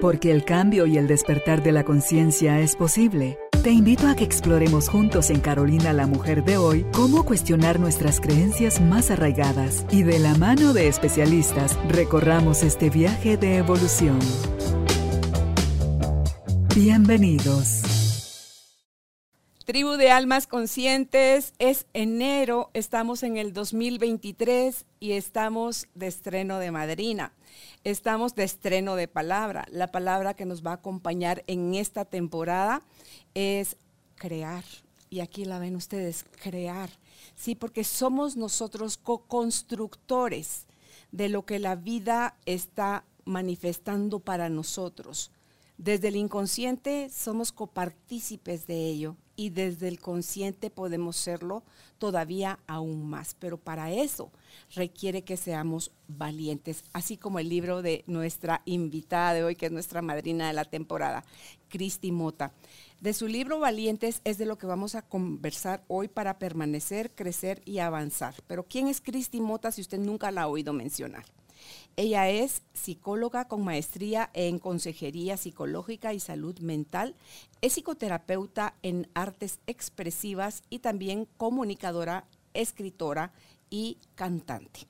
Porque el cambio y el despertar de la conciencia es posible. Te invito a que exploremos juntos en Carolina la Mujer de hoy cómo cuestionar nuestras creencias más arraigadas y de la mano de especialistas recorramos este viaje de evolución. Bienvenidos. Tribu de Almas Conscientes, es enero, estamos en el 2023 y estamos de estreno de madrina. Estamos de estreno de palabra. La palabra que nos va a acompañar en esta temporada es crear. Y aquí la ven ustedes, crear. Sí, porque somos nosotros co-constructores de lo que la vida está manifestando para nosotros. Desde el inconsciente somos copartícipes de ello y desde el consciente podemos serlo todavía aún más. Pero para eso requiere que seamos valientes, así como el libro de nuestra invitada de hoy, que es nuestra madrina de la temporada, Cristi Mota. De su libro Valientes es de lo que vamos a conversar hoy para permanecer, crecer y avanzar. Pero ¿quién es Cristi Mota si usted nunca la ha oído mencionar? Ella es psicóloga con maestría en consejería psicológica y salud mental. Es psicoterapeuta en artes expresivas y también comunicadora, escritora y cantante.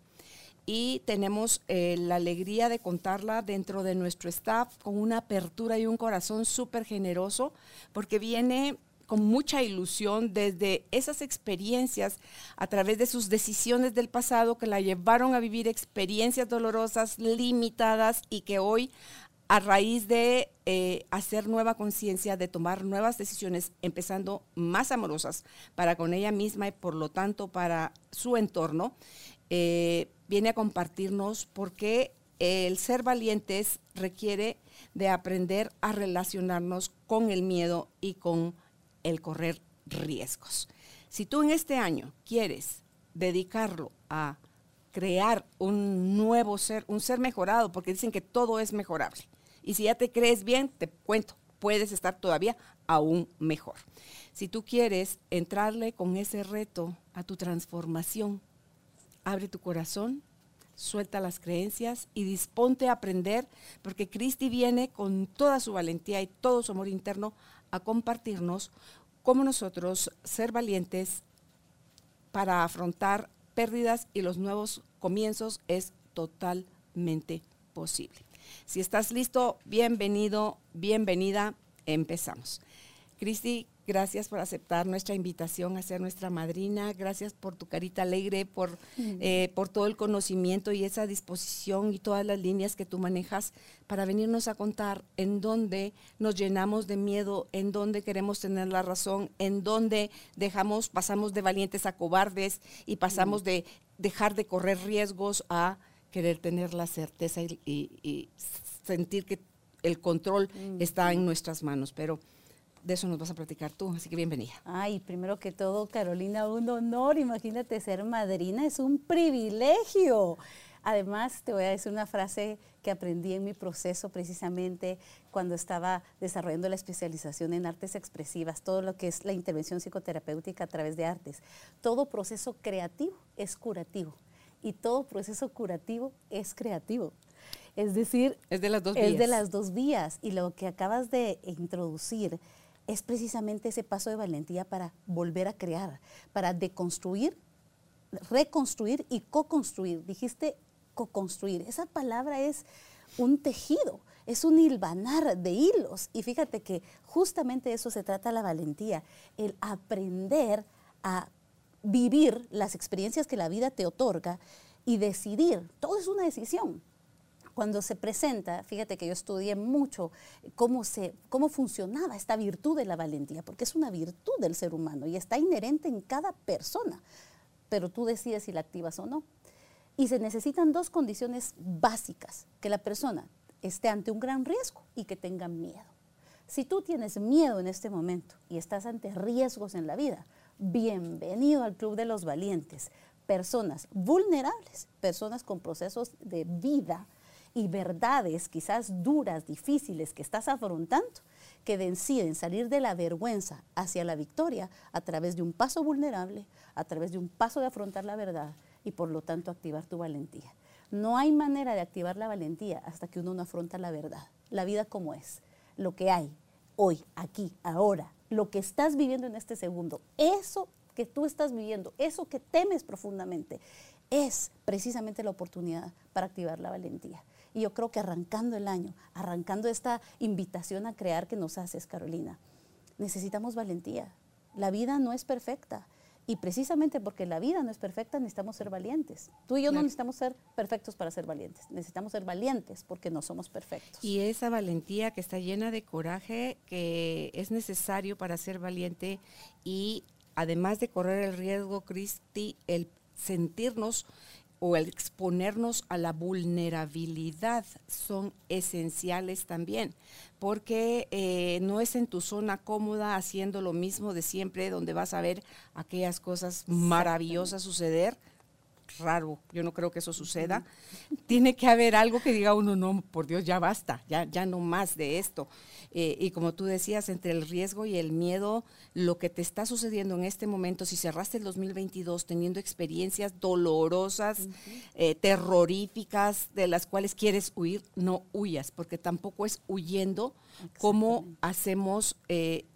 Y tenemos eh, la alegría de contarla dentro de nuestro staff con una apertura y un corazón súper generoso, porque viene con mucha ilusión desde esas experiencias a través de sus decisiones del pasado que la llevaron a vivir experiencias dolorosas, limitadas y que hoy a raíz de eh, hacer nueva conciencia, de tomar nuevas decisiones, empezando más amorosas para con ella misma y por lo tanto para su entorno, eh, viene a compartirnos por qué el ser valientes requiere de aprender a relacionarnos con el miedo y con el correr riesgos. Si tú en este año quieres dedicarlo a crear un nuevo ser, un ser mejorado, porque dicen que todo es mejorable. Y si ya te crees bien, te cuento, puedes estar todavía aún mejor. Si tú quieres entrarle con ese reto a tu transformación, abre tu corazón, suelta las creencias y disponte a aprender, porque Cristi viene con toda su valentía y todo su amor interno a compartirnos cómo nosotros ser valientes para afrontar pérdidas y los nuevos comienzos es totalmente posible. Si estás listo, bienvenido, bienvenida, empezamos. Cristi, Gracias por aceptar nuestra invitación a ser nuestra madrina. Gracias por tu carita alegre, por, eh, por todo el conocimiento y esa disposición y todas las líneas que tú manejas para venirnos a contar en dónde nos llenamos de miedo, en dónde queremos tener la razón, en dónde dejamos, pasamos de valientes a cobardes y pasamos de dejar de correr riesgos a querer tener la certeza y, sentir que el control está en nuestras manos. Pero de eso nos vas a platicar tú, así que bienvenida. Ay, primero que todo, Carolina, un honor, imagínate ser madrina, es un privilegio. Además, te voy a decir una frase que aprendí en mi proceso precisamente cuando estaba desarrollando la especialización en artes expresivas, todo lo que es la intervención psicoterapéutica a través de artes. Todo proceso creativo es curativo y todo proceso curativo es creativo. Es decir, es de las dos vías. Es de las dos vías. Y lo que acabas de introducir es precisamente ese paso de valentía para volver a crear, para deconstruir, reconstruir y co-construir. Dijiste co-construir. Esa palabra es un tejido, es un hilvanar de hilos. Y fíjate que justamente de eso se trata la valentía, el aprender a vivir las experiencias que la vida te otorga y decidir. Todo es una decisión cuando se presenta, fíjate que yo estudié mucho cómo, se, cómo funcionaba esta virtud de la valentía, porque es una virtud del ser humano y está inherente en cada persona, pero tú decides si la activas o no. Y se necesitan dos condiciones básicas, que la persona esté ante un gran riesgo y que tenga miedo. Si tú tienes miedo en este momento y estás ante riesgos en la vida, bienvenido al Club de los Valientes. Personas vulnerables, personas con procesos de vida y verdades quizás duras, difíciles que estás afrontando, que deciden salir de la vergüenza hacia la victoria a través de un paso vulnerable, a través de un paso de afrontar la verdad y por lo tanto activar tu valentía. No hay manera de activar la valentía hasta que uno no afronta la verdad, la vida como es, lo que hay, hoy, aquí, ahora, lo que estás viviendo en este segundo. Eso que tú estás viviendo, eso que temes profundamente, es precisamente la oportunidad para activar la valentía. Y yo creo que arrancando el año, arrancando esta invitación a crear que nos haces, Carolina, necesitamos valentía. La vida no es perfecta. Y precisamente porque la vida no es perfecta, necesitamos ser valientes. Tú y yo no necesitamos ser perfectos para ser valientes. Necesitamos ser valientes porque no somos perfectos. Y esa valentía que está llena de coraje, que es necesario para ser valiente y además de correr el riesgo, Cristi, el sentirnos o el exponernos a la vulnerabilidad son esenciales también, porque eh, no es en tu zona cómoda haciendo lo mismo de siempre, donde vas a ver aquellas cosas maravillosas suceder, raro, yo no creo que eso suceda. Tiene que haber algo que diga uno, no, por Dios, ya basta, ya, ya no más de esto. Eh, y como tú decías, entre el riesgo y el miedo, lo que te está sucediendo en este momento, si cerraste el 2022 teniendo experiencias dolorosas, eh, terroríficas, de las cuales quieres huir, no huyas, porque tampoco es huyendo como hacemos, eh,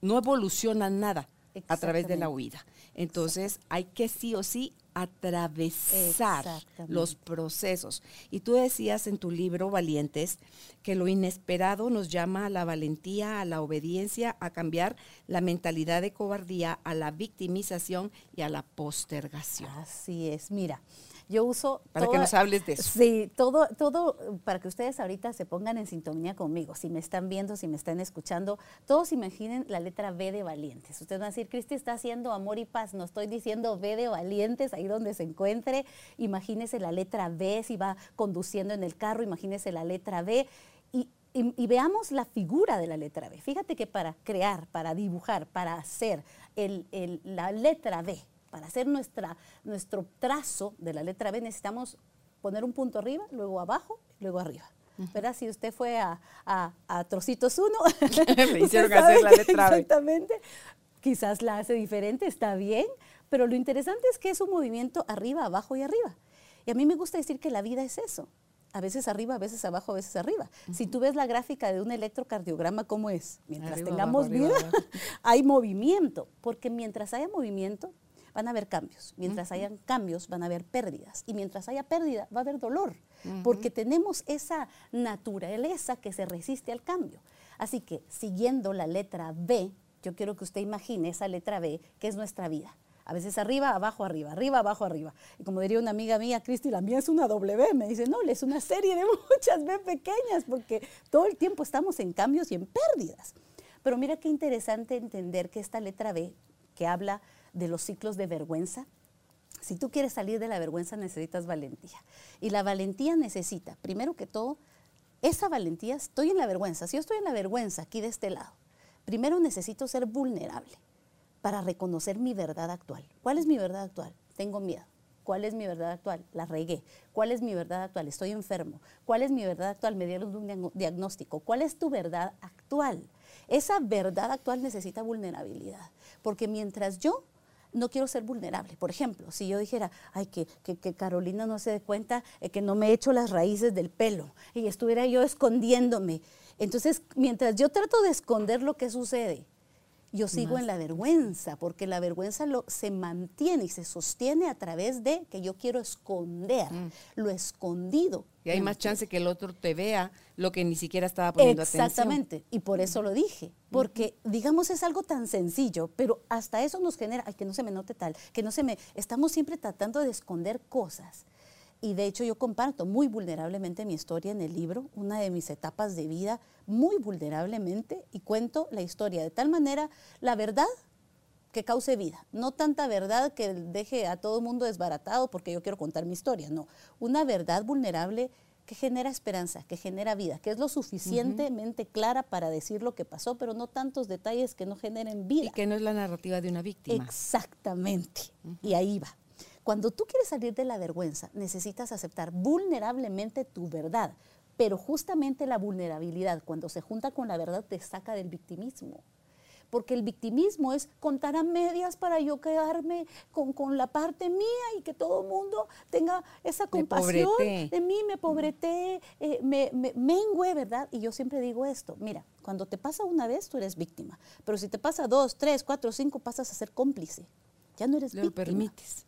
no evoluciona nada a través de la huida. Entonces hay que sí o sí atravesar los procesos. Y tú decías en tu libro Valientes que lo inesperado nos llama a la valentía, a la obediencia, a cambiar la mentalidad de cobardía, a la victimización y a la postergación. Así es, mira. Yo uso... Para que nos hables de eso. Sí, todo, todo, para que ustedes ahorita se pongan en sintonía conmigo, si me están viendo, si me están escuchando, todos imaginen la letra B de valientes. Ustedes van a decir, Cristi está haciendo amor y paz, no estoy diciendo B de valientes, ahí donde se encuentre, imagínese la letra B, si va conduciendo en el carro, imagínese la letra B. Y, veamos la figura de la letra B. Fíjate que para crear, para dibujar, para hacer la letra B, para hacer nuestra, nuestro trazo de la letra B necesitamos poner un punto arriba, luego abajo, luego arriba. ¿Verdad? Si usted fue a, Trocitos 1, me hicieron hacer la letra B. Exactamente. Quizás la hace diferente, está bien, pero lo interesante es que es un movimiento arriba, abajo y arriba. Y a mí me gusta decir que la vida es eso. A veces arriba, a veces abajo, a veces arriba. Si tú ves la gráfica de un electrocardiograma, ¿cómo es? Mientras tengamos vida, hay movimiento, porque mientras haya movimiento, van a haber cambios. Mientras hayan cambios, van a haber pérdidas. Y mientras haya pérdida, va a haber dolor, porque tenemos esa naturaleza que se resiste al cambio. Así que, siguiendo la letra B, yo quiero que usted imagine esa letra B, que es nuestra vida. A veces arriba, abajo, arriba, arriba, abajo, arriba. Y como diría una amiga mía, Cristi, la mía es una W. Me dice, no, es una serie de muchas B pequeñas, porque todo el tiempo estamos en cambios y en pérdidas. Pero mira qué interesante entender que esta letra B, que habla de los ciclos de vergüenza. Si tú quieres salir de la vergüenza necesitas valentía. Y la valentía necesita, primero que todo, esa valentía, estoy en la vergüenza. Si yo estoy en la vergüenza aquí de este lado, primero necesito ser vulnerable para reconocer mi verdad actual. ¿Cuál es mi verdad actual? Tengo miedo. ¿Cuál es mi verdad actual? La regué. ¿Cuál es mi verdad actual? Estoy enfermo. ¿Cuál es mi verdad actual? Me dieron un diagnóstico. ¿Cuál es tu verdad actual? Esa verdad actual necesita vulnerabilidad. Porque mientras yo no quiero ser vulnerable. Por ejemplo, si yo dijera, ay, que, que, Carolina no se dé cuenta que no me he hecho las raíces del pelo y estuviera yo escondiéndome. Entonces, mientras yo trato de esconder lo que sucede, yo sigo en la vergüenza, porque la vergüenza lo, se mantiene y se sostiene a través de que yo quiero esconder mm. lo escondido. Y hay más chance que el otro te vea lo que ni siquiera estaba poniendo atención. Exactamente, y por eso lo dije, porque digamos es algo tan sencillo, pero hasta eso nos genera, ay, que no se me note tal, que no se me, estamos siempre tratando de esconder cosas. Y de hecho yo comparto muy vulnerablemente mi historia en el libro, una de mis etapas de vida, muy vulnerablemente, y cuento la historia de tal manera, la verdad que cause vida, no tanta verdad que deje a todo el mundo desbaratado porque yo quiero contar mi historia, no, una verdad vulnerable que genera esperanza, que genera vida, que es lo suficientemente clara para decir lo que pasó, pero no tantos detalles que no generen vida. Y que no es la narrativa de una víctima. Exactamente, y ahí va. Cuando tú quieres salir de la vergüenza, necesitas aceptar vulnerablemente tu verdad, pero justamente la vulnerabilidad, cuando se junta con la verdad, te saca del victimismo. porque el victimismo es contar a medias para yo quedarme con, con la parte mía y que todo el mundo tenga esa compasión de mí, me pobreté, eh, me, me mengue, ¿verdad? Y yo siempre digo esto, mira, cuando te pasa una vez, tú eres víctima, pero si te pasa dos, tres, cuatro, cinco, pasas a ser cómplice. Ya no eres Lo permites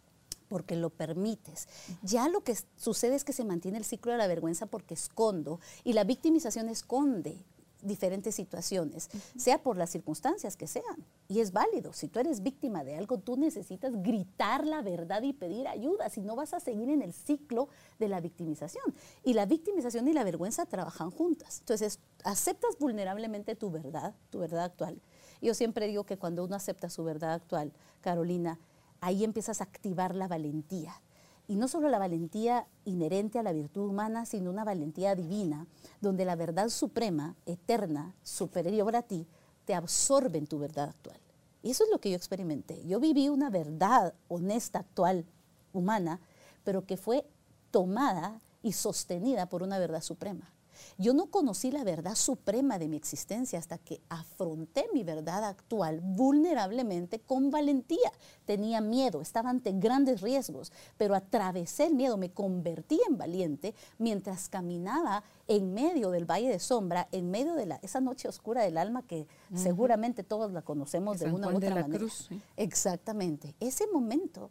porque lo permites. Ya lo que sucede es que se mantiene el ciclo de la vergüenza porque escondo y la victimización esconde diferentes situaciones, sea por las circunstancias que sean. Y es válido. Si tú eres víctima de algo, tú necesitas gritar la verdad y pedir ayuda, si no vas a seguir en el ciclo de la victimización. Y la victimización y la vergüenza trabajan juntas. Entonces, aceptas vulnerablemente tu verdad, tu verdad actual. Yo siempre digo que cuando uno acepta su verdad actual, Carolina, ahí empiezas a activar la valentía. Y no solo la valentía inherente a la virtud humana, sino una valentía divina, donde la verdad suprema, eterna, superior a ti, te absorbe en tu verdad actual. Y eso es lo que yo experimenté. Yo viví una verdad honesta, actual, humana, pero que fue tomada y sostenida por una verdad suprema. Yo no conocí la verdad suprema de mi existencia hasta que afronté mi verdad actual vulnerablemente con valentía. Tenía miedo, estaba ante grandes riesgos, pero atravesé el miedo, me convertí en valiente mientras caminaba en medio del valle de sombra, en medio de la, esa noche oscura del alma que seguramente todos la conocemos de una u otra manera. Cruz, Exactamente. Ese momento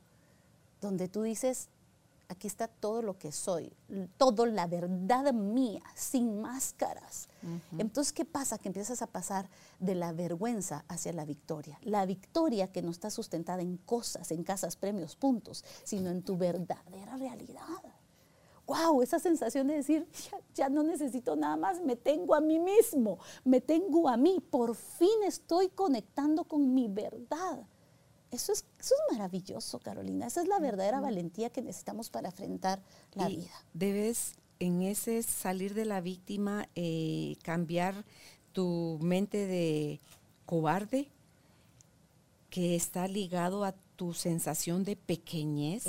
donde tú dices, aquí está todo lo que soy, toda la verdad mía, sin máscaras. Entonces, ¿qué pasa? Que empiezas a pasar de la vergüenza hacia la victoria. La victoria que no está sustentada en cosas, en casas, premios, puntos, sino en tu verdadera realidad. ¡Wow! Esa sensación de decir, ya no necesito nada más, me tengo a mí mismo, me tengo a mí, por fin estoy conectando con mi verdad. Eso es, eso es maravilloso, Carolina. Esa es la verdadera valentía que necesitamos para enfrentar la vida. Debes en ese salir de la víctima eh, cambiar tu mente de cobarde que está ligado a tu sensación de pequeñez,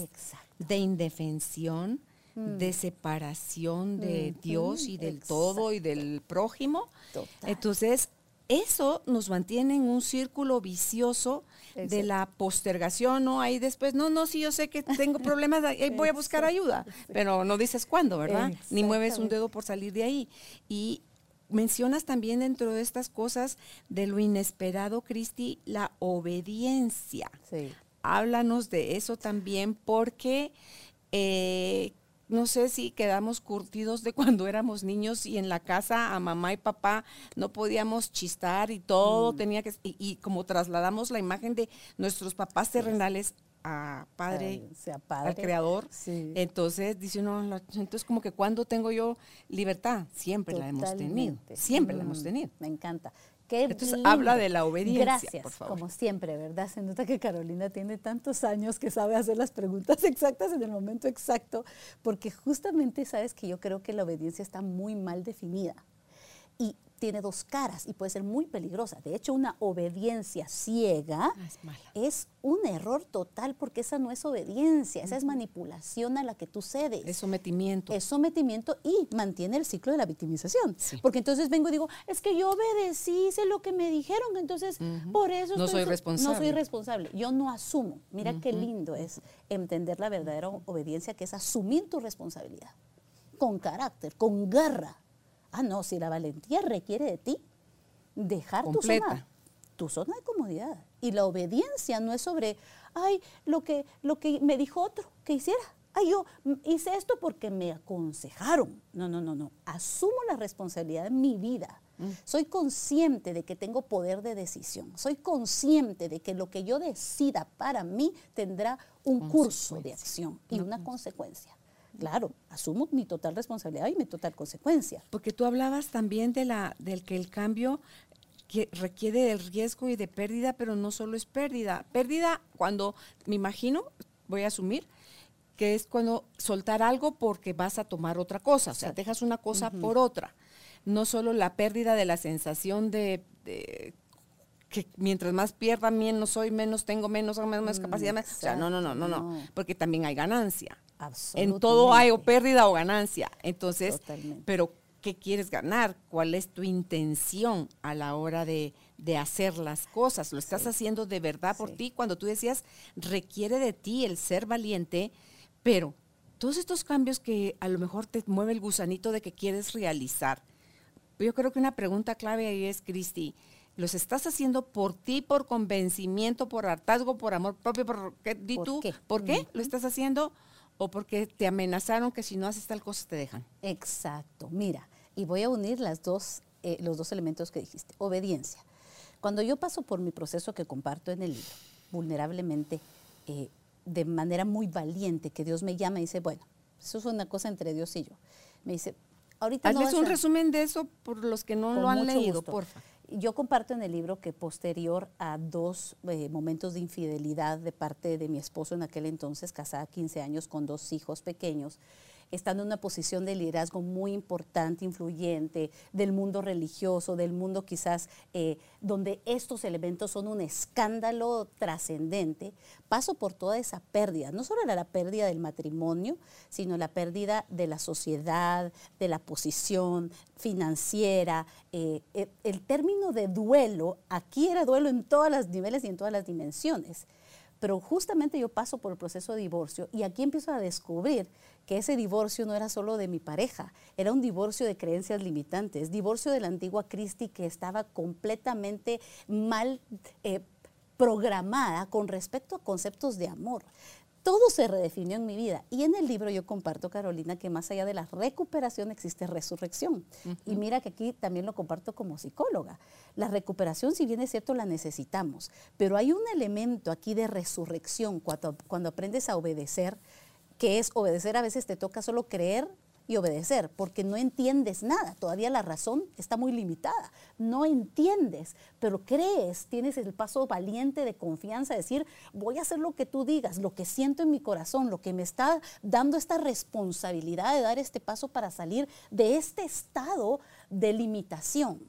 de indefensión, mm. de separación de Dios y del todo y del prójimo. Entonces, eso nos mantiene en un círculo vicioso de la postergación, ¿no? Ahí después, no, no, sí, yo sé que tengo problemas, ahí voy a buscar ayuda, pero no dices cuándo, ¿verdad? Ni mueves un dedo por salir de ahí. Y mencionas también dentro de estas cosas de lo inesperado, Cristi, la obediencia. Sí. Háblanos de eso también porque eh, no sé si quedamos curtidos de cuando éramos niños y en la casa a mamá y papá no podíamos chistar y todo mm. tenía que, y, como trasladamos la imagen de nuestros papás terrenales a padre, al creador, entonces dice uno, entonces como que cuando tengo yo libertad, siempre la hemos tenido, siempre la hemos mm, tenido. Me encanta. Entonces habla de la obediencia. Gracias, por favor. como siempre, ¿verdad? Se nota que Carolina tiene tantos años que sabe hacer las preguntas exactas en el momento exacto, porque justamente sabes que yo creo que la obediencia está muy mal definida. Tiene dos caras y puede ser muy peligrosa. De hecho, una obediencia ciega ah, es, un error total porque esa no es obediencia, esa es manipulación a la que tú cedes. Es sometimiento. Es sometimiento y mantiene el ciclo de la victimización. Porque entonces vengo y digo, es que yo obedecí, sé lo que me dijeron, entonces por eso... No soy responsable. No soy responsable, yo no asumo. Mira qué lindo es entender la verdadera obediencia, que es asumir tu responsabilidad con carácter, con garra Ah, no, si la valentía requiere de ti dejar tu zona, tu zona de comodidad. Y la obediencia no es sobre, ay, lo que, lo que me dijo otro que hiciera. Ay, yo hice esto porque me aconsejaron. No, no, no, no. Asumo la responsabilidad de mi vida. Mm. Soy consciente de que tengo poder de decisión. Soy consciente de que lo que yo decida para mí tendrá un curso de acción y una consecuencia. Claro, asumo mi total responsabilidad y mi total consecuencia. Porque tú hablabas también de la, del que el cambio que requiere del riesgo y de pérdida, pero no solo es pérdida. Pérdida cuando, me imagino, voy a asumir, que es cuando soltar algo porque vas a tomar otra cosa, o sea, dejas una cosa por otra. No solo la pérdida de la sensación de, que mientras más pierda, menos soy, menos tengo, menos, menos, menos capacidad. O sea, no, no, no, no, no, porque también hay ganancia. En todo hay o pérdida o ganancia. Entonces, pero qué quieres ganar, cuál es tu intención a la hora de, hacer las cosas. Lo estás haciendo de verdad por ti. Cuando tú decías, requiere de ti el ser valiente, pero todos estos cambios que a lo mejor te mueve el gusanito de que quieres realizar. Yo creo que una pregunta clave ahí es, Cristi, ¿los estás haciendo por ti, por convencimiento, por hartazgo, por amor propio? ¿Por qué? tú, ¿por qué lo estás haciendo? ¿O porque te amenazaron que si no haces tal cosa te dejan? Exacto. Mira, y voy a unir las dos, eh, los dos elementos que dijiste. Obediencia. Cuando yo paso por mi proceso que comparto en el libro, vulnerablemente, eh, de manera muy valiente, que Dios me llama y dice, bueno, eso es una cosa entre Dios y yo. Me dice, ahorita Hazles un resumen de eso por los que no lo han leído, porfa. Yo comparto en el libro que posterior a dos eh, momentos de infidelidad de parte de mi esposo en aquel entonces, casada 15 años con dos hijos pequeños, estando en una posición de liderazgo muy importante, influyente, del mundo religioso, del mundo quizás eh, donde estos elementos son un escándalo trascendente, paso por toda esa pérdida. No solo era la pérdida del matrimonio, sino la pérdida de la sociedad, de la posición financiera. Eh, el, el término de duelo, aquí era duelo en todos los niveles y en todas las dimensiones. Pero justamente yo paso por el proceso de divorcio y aquí empiezo a descubrir que ese divorcio no era solo de mi pareja, era un divorcio de creencias limitantes, divorcio de la antigua Cristi que estaba completamente mal eh, programada con respecto a conceptos de amor. Todo se redefinió en mi vida. Y en el libro yo comparto, Carolina, que más allá de la recuperación existe resurrección. Y mira que aquí también lo comparto como psicóloga. La recuperación, si bien es cierto, la necesitamos, pero hay un elemento aquí de resurrección cuando, cuando aprendes a obedecer, que es obedecer, a veces te toca solo creer y obedecer, porque no entiendes nada, todavía la razón está muy limitada, no entiendes, pero crees, tienes el paso valiente de confianza, decir, voy a hacer lo que tú digas, lo que siento en mi corazón, lo que me está dando esta responsabilidad de dar este paso para salir de este estado de limitación.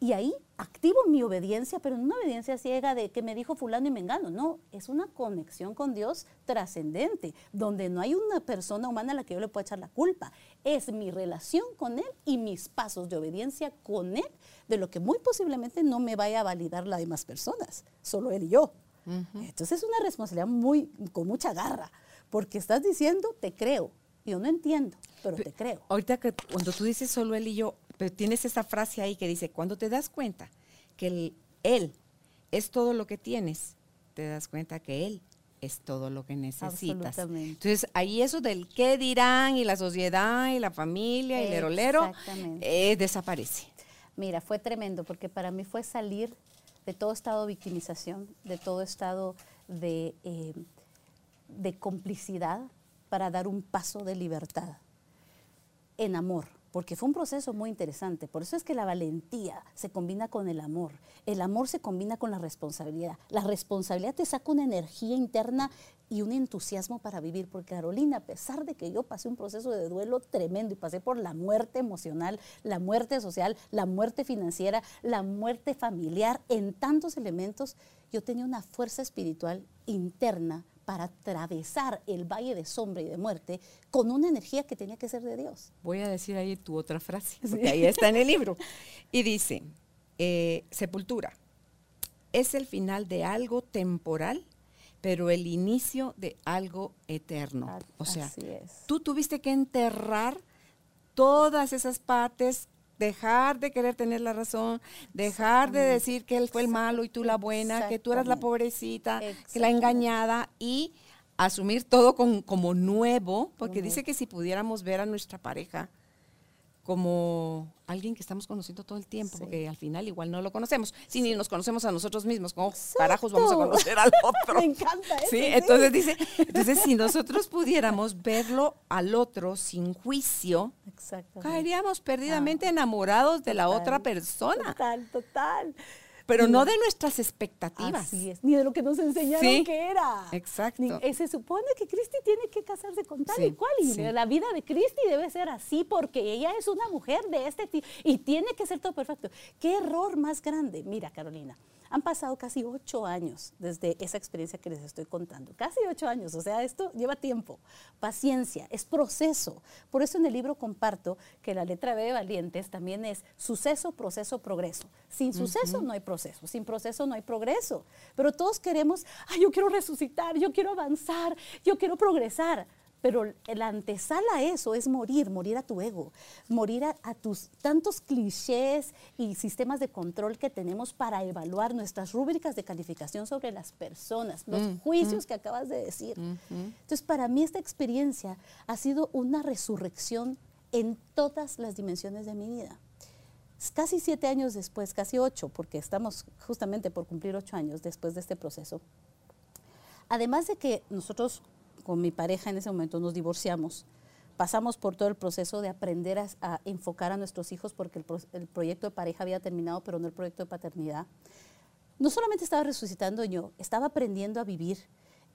Y ahí activo mi obediencia, pero no una obediencia ciega de que me dijo fulano y me engano. No, es una conexión con Dios trascendente, donde no hay una persona humana a la que yo le pueda echar la culpa. Es mi relación con Él y mis pasos de obediencia con Él, de lo que muy posiblemente no me vaya a validar las demás personas, solo Él y yo. Entonces es una responsabilidad muy, con mucha garra, porque estás diciendo, te creo. Yo no entiendo, pero te creo. Ahorita que cuando tú dices solo Él y yo, pero tienes esa frase ahí que dice, cuando te das cuenta que Él es todo lo que tienes, te das cuenta que Él es todo lo que necesitas. Entonces, ahí eso del qué dirán y la sociedad y la familia y el herolero eh, desaparece. Mira, fue tremendo porque para mí fue salir de todo estado de victimización, de todo estado de, eh, de complicidad para dar un paso de libertad en amor porque fue un proceso muy interesante. Por eso es que la valentía se combina con el amor. El amor se combina con la responsabilidad. La responsabilidad te saca una energía interna y un entusiasmo para vivir. Porque Carolina, a pesar de que yo pasé un proceso de duelo tremendo y pasé por la muerte emocional, la muerte social, la muerte financiera, la muerte familiar, en tantos elementos, yo tenía una fuerza espiritual interna para atravesar el valle de sombra y de muerte con una energía que tenía que ser de Dios. Voy a decir ahí tu otra frase, porque ahí está en el libro. Y dice, eh, sepultura, es el final de algo temporal, pero el inicio de algo eterno. O sea, tú tuviste que enterrar todas esas partes dejar de querer tener la razón, dejar de decir que él fue el malo y tú la buena, que tú eras la pobrecita, que la engañada y asumir todo como nuevo, porque dice que si pudiéramos ver a nuestra pareja como alguien que estamos conociendo todo el tiempo, porque al final igual no lo conocemos. Si ni nos conocemos a nosotros mismos, ¿cómo carajos vamos a conocer al otro? Me encanta eso. ¿Sí? Entonces dice, entonces si nosotros pudiéramos verlo al otro sin juicio, caeríamos perdidamente ah, enamorados de la otra persona. Total, total pero no de nuestras expectativas. Así es, ni de lo que nos enseñaron que era. Exacto. Eh, se supone que Cristi tiene que casarse con tal y cual, y la vida de Cristi debe ser así porque ella es una mujer de este tipo y tiene que ser todo perfecto. ¿Qué error más grande? Mira, Carolina, Han pasado casi ocho años desde esa experiencia que les estoy contando. Casi ocho años, o sea, esto lleva tiempo, paciencia, es proceso. Por eso en el libro comparto que la letra B de Valientes también es suceso, proceso, progreso. Sin suceso no hay proceso, sin proceso no hay progreso. Pero todos queremos, ay, yo quiero resucitar, yo quiero avanzar, yo quiero progresar. Pero la antesala a eso es morir, morir a tu ego, morir a, tus tantos clichés y sistemas de control que tenemos para evaluar nuestras rúbricas de calificación sobre las personas, los mm, juicios mm. que acabas de decir. Entonces, para mí esta experiencia ha sido una resurrección en todas las dimensiones de mi vida. Casi siete años después, casi ocho, porque estamos justamente por cumplir ocho años después de este proceso. Además de que nosotros con mi pareja en ese momento nos divorciamos. Pasamos por todo el proceso de aprender a, enfocar a nuestros hijos porque el, proyecto de pareja había terminado, pero no el proyecto de paternidad. No solamente estaba resucitando yo, estaba aprendiendo a vivir,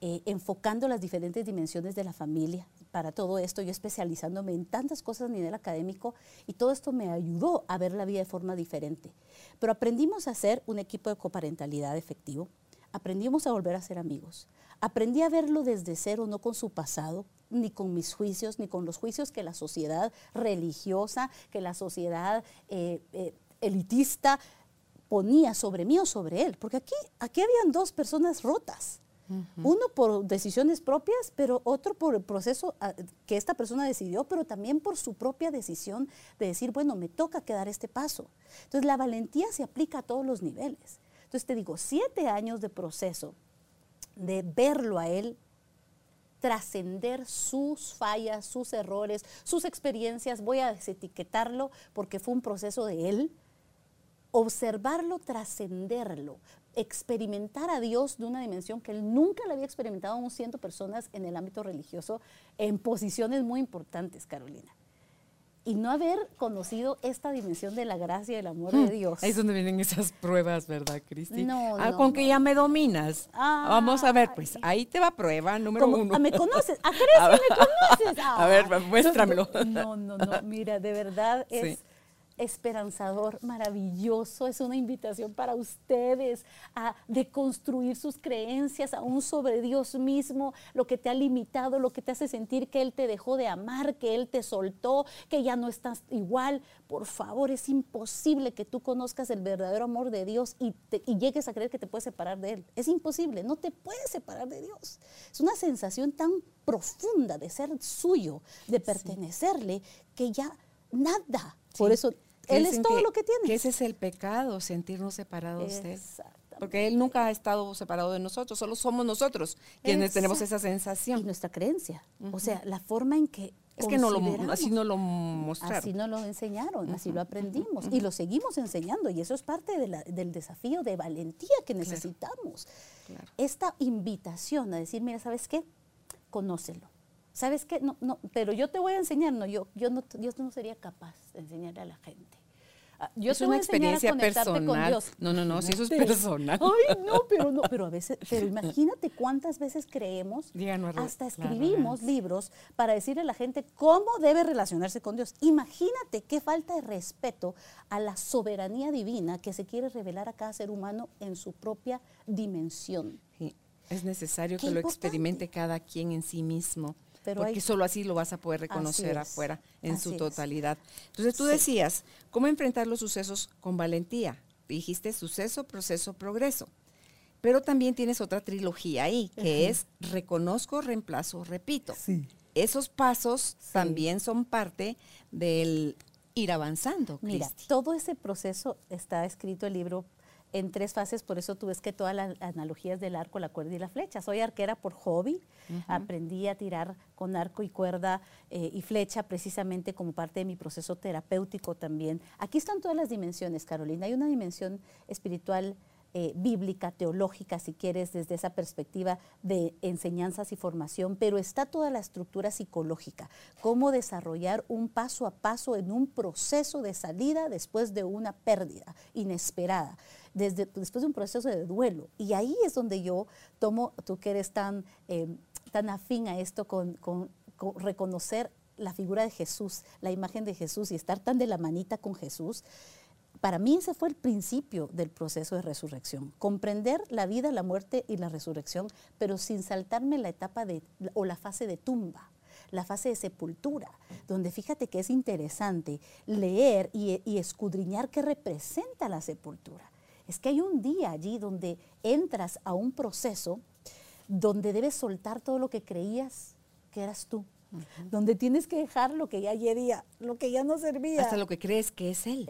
eh, enfocando las diferentes dimensiones de la familia. Para todo esto, yo especializándome en tantas cosas a nivel académico y todo esto me ayudó a ver la vida de forma diferente. Pero aprendimos a ser un equipo de coparentalidad efectivo, aprendimos a volver a ser amigos, Aprendí a verlo desde cero, no con su pasado, ni con mis juicios, ni con los juicios que la sociedad religiosa, que la sociedad eh, eh, elitista ponía sobre mí o sobre él. Porque aquí, aquí habían dos personas rotas. Uno por decisiones propias, pero otro por el proceso ah, que esta persona decidió, pero también por su propia decisión de decir, bueno, me toca quedar este paso. Entonces la valentía se aplica a todos los niveles. Entonces te digo, siete años de proceso de verlo a Él, trascender sus fallas, sus errores, sus experiencias, voy a desetiquetarlo porque fue un proceso de Él, observarlo, trascenderlo, experimentar a Dios de una dimensión que él nunca le había experimentado aún siendo personas en el ámbito religioso en posiciones muy importantes, Carolina y no haber conocido esta dimensión de la gracia y el amor de hmm. Dios. Ahí es donde vienen esas pruebas, ¿verdad, Cristi? No, ah, con que ya me dominas. Vamos a ver, pues ahí te va prueba número uno. Ah, ¿Me conoces? ¿A crees que me conoces? a ver, muéstramelo. No, no, no, mira, de verdad es esperanzador, maravilloso. Es una invitación para ustedes a deconstruir sus creencias aún sobre Dios mismo, lo que te ha limitado, lo que te hace sentir que Él te dejó de amar, que Él te soltó, que ya no estás igual. Por favor, es imposible que tú conozcas el verdadero amor de Dios y, llegues a creer que te puedes separar de Él. Es imposible, no te puedes separar de Dios. Es una sensación tan profunda de ser suyo, de pertenecerle, que ya nada. Por eso él es todo lo que tiene. Que ese es el pecado, sentirnos separados de Él. Porque Él nunca ha estado separado de nosotros, solo somos nosotros quienes tenemos esa sensación. Y nuestra creencia. O sea, la forma en que. Es que no lo, así no lo mostraron. Así no lo enseñaron, así lo aprendimos. Y lo seguimos enseñando. Y eso es parte del desafío de valentía que necesitamos. Esta invitación a decir, mira, ¿sabes qué? Conócelo. ¿Sabes qué? No, no, pero yo te voy a enseñar. No, yo, yo, no, yo no sería capaz de enseñarle a la gente. Ah, yo es una experiencia personal. Con Dios. No, no, no, si eso es personal. Ay, no, pero no, pero a veces, pero imagínate cuántas veces creemos, hasta escribimos libros para decirle a la gente cómo debe relacionarse con Dios. Imagínate qué falta de respeto a la soberanía divina que se quiere revelar a cada ser humano en su propia dimensión. Es necesario que lo experimente cada quien en sí mismo. Porque solo así lo vas a poder reconocer afuera en su totalidad. Entonces tú decías, ¿cómo enfrentar los sucesos con valentía? Dijiste suceso, proceso, progreso. Pero también tienes otra trilogía ahí, que es reconozco, reemplazo, repito. Esos pasos también son parte del ir avanzando. Mira, todo ese proceso está escrito el libro en tres fases, por eso tú ves que todas las analogías del arco, la cuerda y la flecha. Soy arquera por hobby, aprendí a tirar con arco y cuerda eh, y flecha precisamente como parte de mi proceso terapéutico también. Aquí están todas las dimensiones, Carolina. Hay una dimensión espiritual eh, bíblica, teológica, si quieres, desde esa perspectiva de enseñanzas y formación, pero está toda la estructura psicológica, cómo desarrollar un paso a paso en un proceso de salida después de una pérdida inesperada después de un proceso de duelo. Y ahí es donde yo tomo, tú que eres tan, eh, tan afín a esto, con, reconocer la figura de Jesús, la imagen de Jesús y estar tan de la manita con Jesús, para mí ese fue el principio del proceso de resurrección, comprender la vida, la muerte y la resurrección, pero sin saltarme la etapa de, o la fase de tumba, la fase de sepultura, donde fíjate que es interesante leer y escudriñar qué representa la sepultura. Es que hay un día allí donde entras a un proceso donde debes soltar todo lo que creías que eras tú, donde tienes que dejar lo que ya hería, lo que ya no servía. Hasta lo que crees que es Él.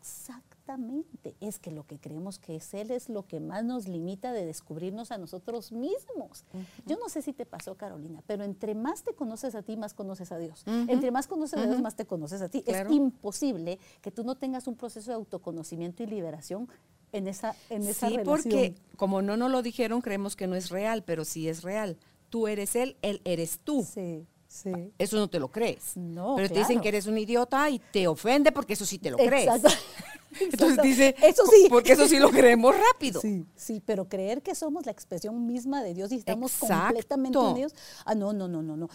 Exactamente. Es que lo que creemos que es Él es lo que más nos limita de descubrirnos a nosotros mismos. Yo no sé si te pasó, Carolina, pero entre más te conoces a ti, más conoces a Dios. Entre más conoces a Dios, más te conoces a ti. Es imposible que tú no tengas un proceso de autoconocimiento y liberación en esa, en esa sí, porque como no nos lo dijeron, creemos que no es real, pero sí es real. Tú eres Él, Él eres tú. Sí. Eso no te lo crees. No, Pero te dicen que eres un idiota y te ofende porque eso sí te lo crees. Entonces dice, eso sí. Porque eso sí lo creemos rápido. Sí, sí, pero creer que somos la expresión misma de Dios y estamos completamente unidos. Ah, no, no, no, no, no.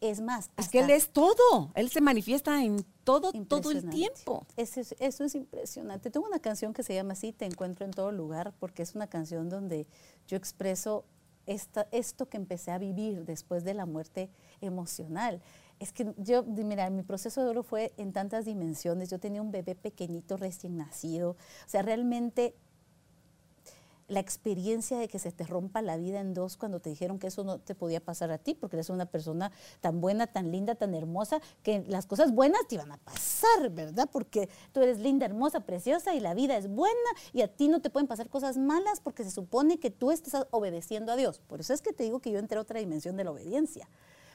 Es más. Es que Él es todo. Él se manifiesta en todo, todo el tiempo. Eso es, eso es impresionante. Tengo una canción que se llama así, Te encuentro en todo lugar, porque es una canción donde yo expreso esto que empecé a vivir después de la muerte emocional. Es que yo, mira, mi proceso de oro fue en tantas dimensiones. Yo tenía un bebé pequeñito recién nacido. O sea, realmente la experiencia de que se te rompa la vida en dos cuando te dijeron que eso no te podía pasar a ti, porque eres una persona tan buena, tan linda, tan hermosa, que las cosas buenas te iban a pasar, ¿verdad? Porque tú eres linda, hermosa, preciosa y la vida es buena y a ti no te pueden pasar cosas malas porque se supone que tú estás obedeciendo a Dios. Por eso es que te digo que yo entré a otra dimensión de la obediencia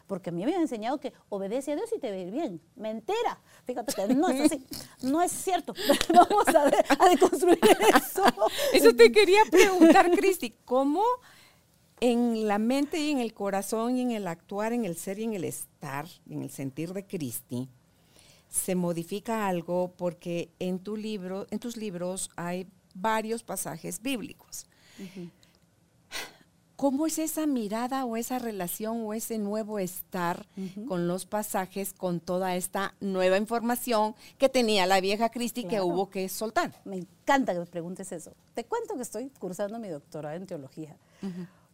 porque a mí me habían enseñado que obedece a Dios y te va a ir bien. Mentira. Fíjate que no es así. No es cierto. Vamos a, ver, a deconstruir eso. Eso te quería preguntar, Cristi. ¿Cómo en la mente y en el corazón y en el actuar, en el ser y en el estar, en el sentir de Cristi, se modifica algo porque en tu libro, en tus libros hay varios pasajes bíblicos. ¿Cómo es esa mirada o esa relación o ese nuevo estar con los pasajes, con toda esta nueva información que tenía la vieja Cristi que hubo que soltar? Me encanta que me preguntes eso. Te cuento que estoy cursando mi doctorado en teología,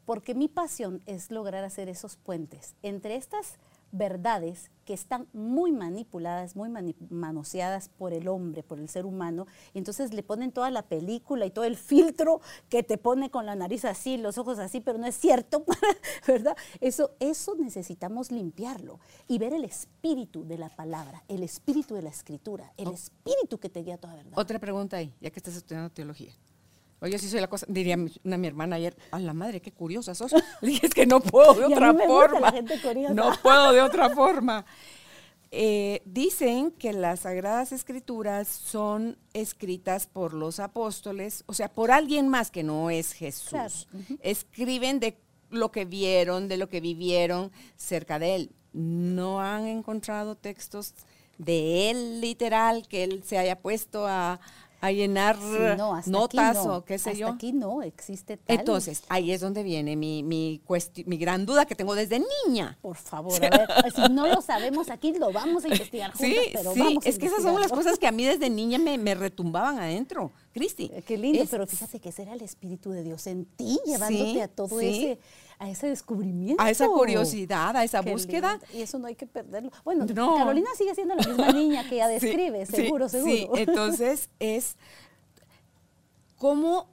porque mi pasión es lograr hacer esos puentes entre estas verdades que están muy manipuladas, muy manoseadas por el hombre, por el ser humano, y entonces le ponen toda la película y todo el filtro que te pone con la nariz así, los ojos así, pero no es cierto, ¿verdad? Eso, eso necesitamos limpiarlo y ver el espíritu de la palabra, el espíritu de la escritura, el espíritu que te guía toda verdad. Otra pregunta ahí, ya que estás estudiando teología. Oye, sí soy la cosa, diría una mi hermana ayer, a la madre, qué curiosa sos. dije, es que no puedo de otra forma. No puedo de otra forma. Eh, dicen que las Sagradas Escrituras son escritas por los apóstoles, o sea, por alguien más que no es Jesús. Escriben de lo que vieron, de lo que vivieron cerca de él. No han encontrado textos de él literal que él se haya puesto a, a llenar notas o qué sé yo. aquí no existe tal. Entonces, ahí es donde viene mi, mi, mi gran duda que tengo desde niña. Por favor, a ver, si no lo sabemos aquí, lo vamos a investigar juntos, sí, pero sí, vamos a es que esas son las cosas que a mí desde niña me, me retumbaban adentro. Cristi. Eh, qué lindo, pero fíjate que ese era el Espíritu de Dios en ti, llevándote a todo ese a ese descubrimiento. A esa curiosidad, a esa búsqueda. Y eso no hay que perderlo. Bueno, Carolina sigue siendo la misma niña que ella describe, seguro, seguro. Sí, entonces es cómo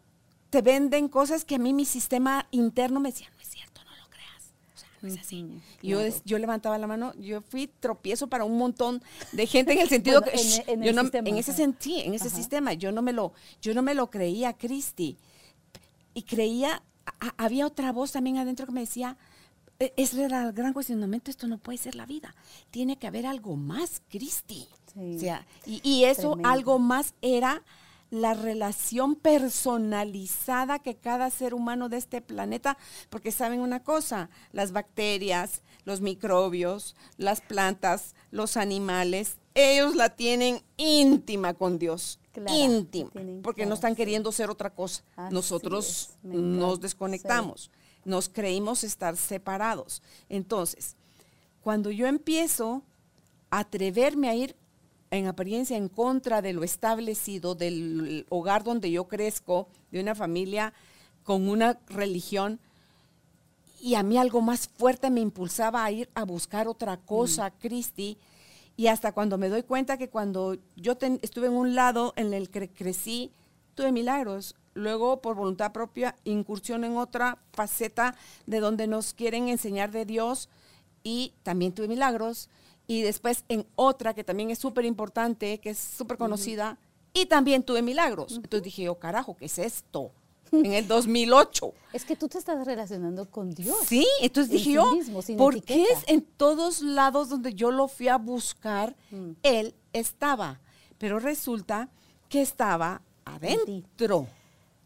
te venden cosas que a mí mi sistema interno me decía, no es cierto, no lo creas. O sea, no es así. yo, yo levantaba la mano, yo fui tropiezo para un montón de gente en el sentido que en, yo no, en ese sentido, en ese sistema, yo no me lo, yo no me lo creía, Cristi. Y creía había otra voz también adentro que me decía, e, es el gran cuestionamiento, esto no puede ser la vida, tiene que haber algo más, Cristi. y, eso algo más era la relación personalizada que cada ser humano de este planeta, porque saben una cosa, las bacterias, los microbios, las plantas, los animales, ellos la tienen íntima con Dios íntima, porque no están queriendo ser otra cosa. Nosotros nos desconectamos, nos creímos estar separados. Entonces, cuando yo empiezo a atreverme a ir en apariencia en contra de lo establecido, del hogar donde yo crezco, de una familia con una religión, y a mí algo más fuerte me impulsaba a ir a buscar otra cosa, Cristi. Y hasta cuando me doy cuenta que cuando yo estuve en un lado en el que crecí, tuve milagros. Luego, por voluntad propia, incursión en otra faceta de donde nos quieren enseñar de Dios y también tuve milagros. Y después en otra que también es súper importante, que es súper conocida, y también tuve milagros. Entonces dije, oh carajo, ¿qué es esto? En el 2008. Es que tú te estás relacionando con Dios. Sí, entonces dije yo, ¿por qué es en todos lados donde yo lo fui a buscar, mm. Él estaba? Pero resulta que estaba adentro.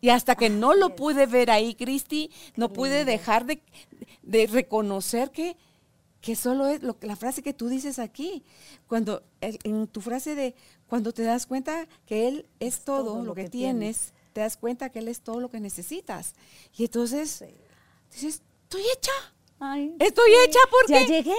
Y hasta que no lo pude ver ahí, Cristi, no pude dejar de, reconocer que, que solo es lo, la frase que tú dices aquí. Cuando en tu frase de cuando te das cuenta que Él es, todo, lo, que, tienes te das cuenta que Él es todo lo que necesitas. Y entonces dices, estoy hecha. Estoy hecha porque. Ya llegué.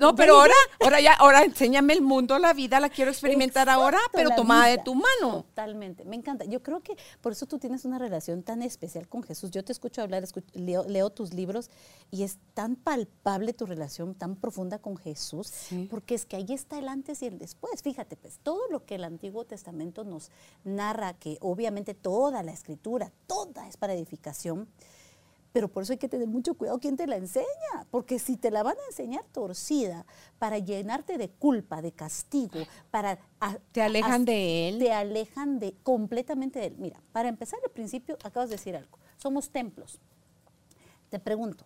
no, pero ahora, ahora ya, ahora enséñame el mundo, la vida, la quiero experimentar ahora, pero tomada de tu mano. Totalmente, me encanta. Yo creo que por eso tú tienes una relación tan especial con Jesús. Yo te escucho hablar, leo, tus libros y es tan palpable tu relación, tan profunda con Jesús, porque es que ahí está el antes y el después. Fíjate, pues todo lo que el Antiguo Testamento nos narra, que obviamente toda la escritura, toda es para edificación pero por eso hay que tener mucho cuidado quién te la enseña, porque si te la van a enseñar torcida para llenarte de culpa, de castigo, para... te alejan de él. Te alejan de completamente de él. Mira, para empezar al principio, acabas de decir algo. Somos templos. Te pregunto,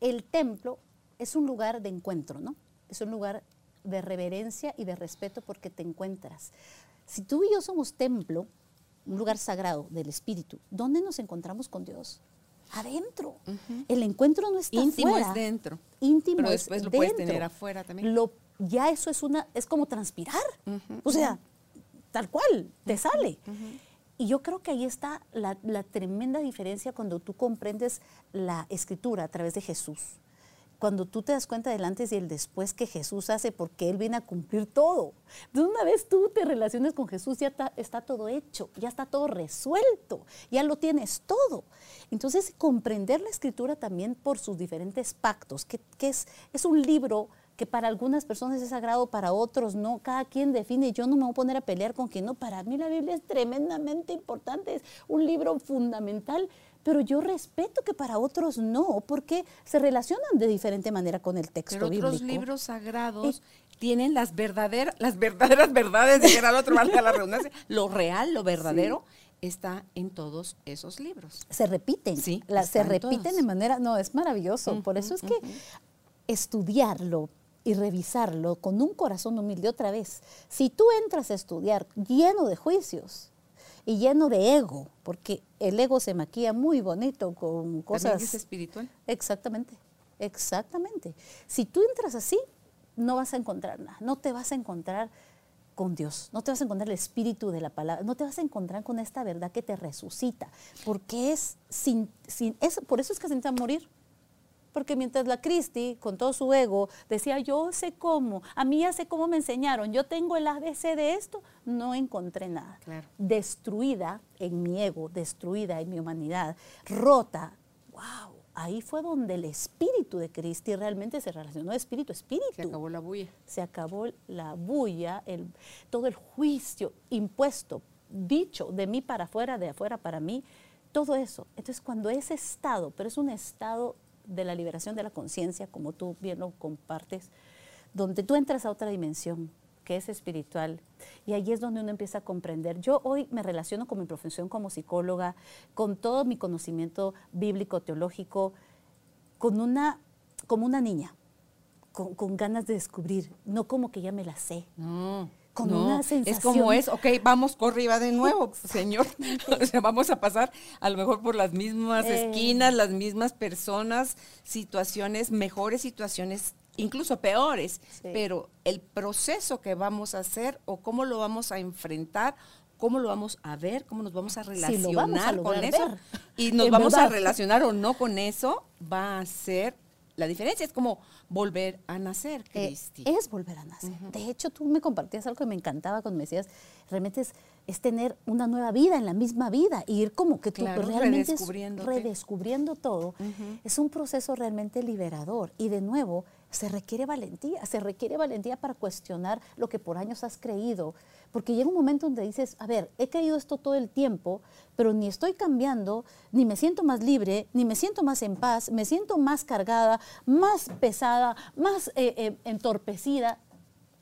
el templo es un lugar de encuentro, ¿no? Es un lugar de reverencia y de respeto porque te encuentras. Si tú y yo somos templo, un lugar sagrado del Espíritu, ¿dónde nos encontramos con Dios? Adentro. El encuentro no está Íntimo es dentro. Íntimo Pero después lo puedes tener afuera también. Lo, ya eso es una, es como transpirar. O sea, tal cual, te sale. Y yo creo que ahí está la, la, tremenda diferencia cuando tú comprendes la escritura a través de Jesús cuando tú te das cuenta del antes y el después que Jesús hace, porque Él viene a cumplir todo. De una vez tú te relaciones con Jesús, ya está, todo hecho, ya está todo resuelto, ya lo tienes todo. Entonces, comprender la escritura también por sus diferentes pactos, que, es, es un libro que para algunas personas es sagrado, para otros no, cada quien define, yo no me voy a poner a pelear con quien no, para mí la Biblia es tremendamente importante, es un libro fundamental pero yo respeto que para otros no, porque se relacionan de diferente manera con el texto pero otros libros sagrados tienen las verdaderas, las verdaderas verdades, de el otro, valga la redundancia, lo real, lo verdadero. Está en todos esos libros. Se repiten, sí, se repiten de manera, no, es maravilloso. Por eso es que estudiarlo, y revisarlo con un corazón humilde otra vez. Si tú entras a estudiar lleno de juicios, y lleno de ego, porque el ego se maquilla muy bonito con cosas... ¿También es espiritual? Exactamente, exactamente. Si tú entras así, no vas a encontrar nada, no te vas a encontrar con Dios, no te vas a encontrar el espíritu de la palabra, no te vas a encontrar con esta verdad que te resucita, porque es sin, sin eso, por eso es que se intenta morir, porque mientras la Cristi, con todo su ego, decía, yo sé cómo, a mí ya sé cómo me enseñaron, yo tengo el ABC de esto, no encontré nada. Destruida en mi ego, destruida en mi humanidad, rota, wow. Ahí fue donde el espíritu de Cristi realmente se relacionó, espíritu, espíritu. Se acabó la bulla. Se acabó la bulla, el, todo el juicio impuesto, dicho de mí para afuera, de afuera para mí, todo eso. Entonces, cuando ese estado, pero es un estado de la liberación de la conciencia, como tú bien lo compartes, donde tú entras a otra dimensión que es espiritual. Y ahí es donde uno empieza a comprender. Yo hoy me relaciono con mi profesión como psicóloga, con todo mi conocimiento bíblico, teológico, con una, como una niña, con, ganas de descubrir, no como que ya me la sé. No con una sensación. Es como es, ok, vamos, y va de nuevo, señor. o sea, vamos a pasar a lo mejor por las mismas eh. esquinas, las mismas personas, situaciones, mejores situaciones, incluso peores. Pero el proceso que vamos a hacer o cómo lo vamos a enfrentar cómo lo vamos a ver, cómo nos vamos a relacionar con eso y nos vamos a relacionar o no con eso, va a ser la diferencia es como volver a nacer, Eh, Cristi. es volver a nacer. De hecho, tú me compartías algo que me encantaba cuando me decías, realmente es, es tener una nueva vida en la misma vida y ir como que tú Claro, realmente redescubriendo todo. Es un proceso realmente liberador y de nuevo se requiere valentía, se requiere valentía para cuestionar lo que por años has creído, porque llega un momento donde dices, a ver, he creído esto todo el tiempo, pero ni estoy cambiando, ni me siento más libre, ni me siento más en paz, me siento más cargada, más pesada, más eh, eh, entorpecida.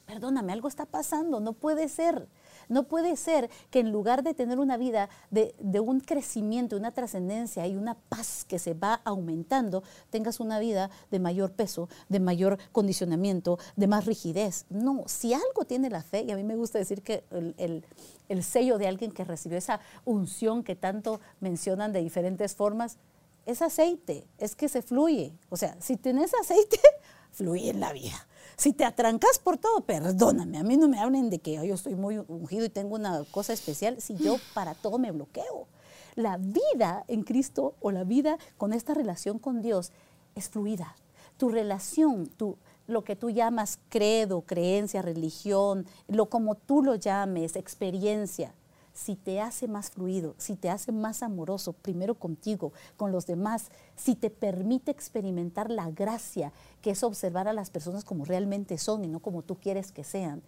Perdóname, algo está pasando, no puede ser. No puede ser que en lugar de tener una vida de, un crecimiento, una trascendencia y una paz que se va aumentando, tengas una vida de mayor peso, de mayor condicionamiento, de más rigidez. No, si algo tiene la fe, y a mí me gusta decir que el, el- el sello de alguien que recibió esa unción que tanto mencionan de diferentes formas, es aceite, es que se fluye. O sea, si tienes aceite, fluye en la vida. Si te atrancas por todo, perdóname, a mí no me hablen de que "Ay, yo estoy muy ungido y tengo una cosa especial, si yo para todo me bloqueo. La vida en Cristo o la vida con esta relación con Dios es fluida. Tu relación, tu, lo que tú llamas credo, creencia, religión, lo como tú lo llames, experiencia, si te hace más fluido, si te hace más amoroso, primero contigo, con los demás, si te permite experimentar la gracia, que es observar a las personas como realmente son y no como tú quieres que sean,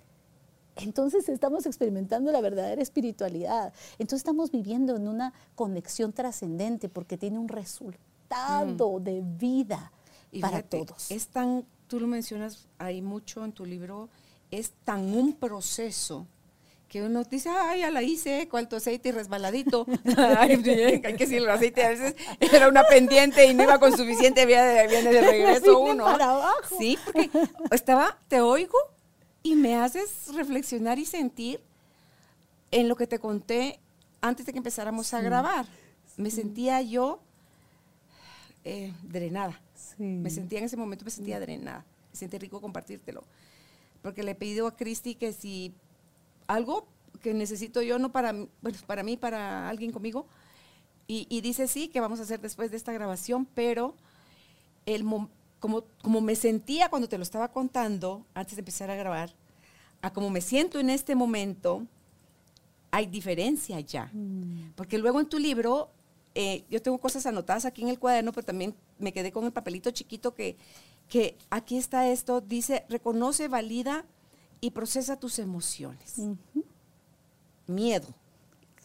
entonces estamos experimentando la verdadera espiritualidad. Entonces estamos viviendo en una conexión trascendente porque tiene un resultado de vida Y para fíjate, todos. Es tan, tú lo mencionas ahí mucho en tu libro, es tan un proceso que uno dice, ay, ya la hice, cuánto aceite y resbaladito. Ay, bien, hay que decirlo, el aceite a veces era una pendiente y no iba con suficiente, viene, viene de regreso uno. para abajo. Sí, porque estaba, te oigo y me haces reflexionar y sentir en lo que te conté antes de que empezáramos a grabar. Me sentía yo eh, drenada. Me sentía en ese momento, me sentía drenada. Me sentí rico compartírtelo. Porque le he pedido a Cristi que si algo que necesito yo, no para, mí- bueno, para mí, para alguien conmigo, y, y dice sí, que vamos a hacer después de esta grabación, pero el como, como me sentía cuando te lo estaba contando, antes de empezar a grabar, a como me siento en este momento, hay diferencia ya. Porque luego en tu libro, eh, yo tengo cosas anotadas aquí en el cuaderno, pero también me quedé con el papelito chiquito que, que aquí está esto, dice, reconoce, valida y procesa tus emociones. Miedo.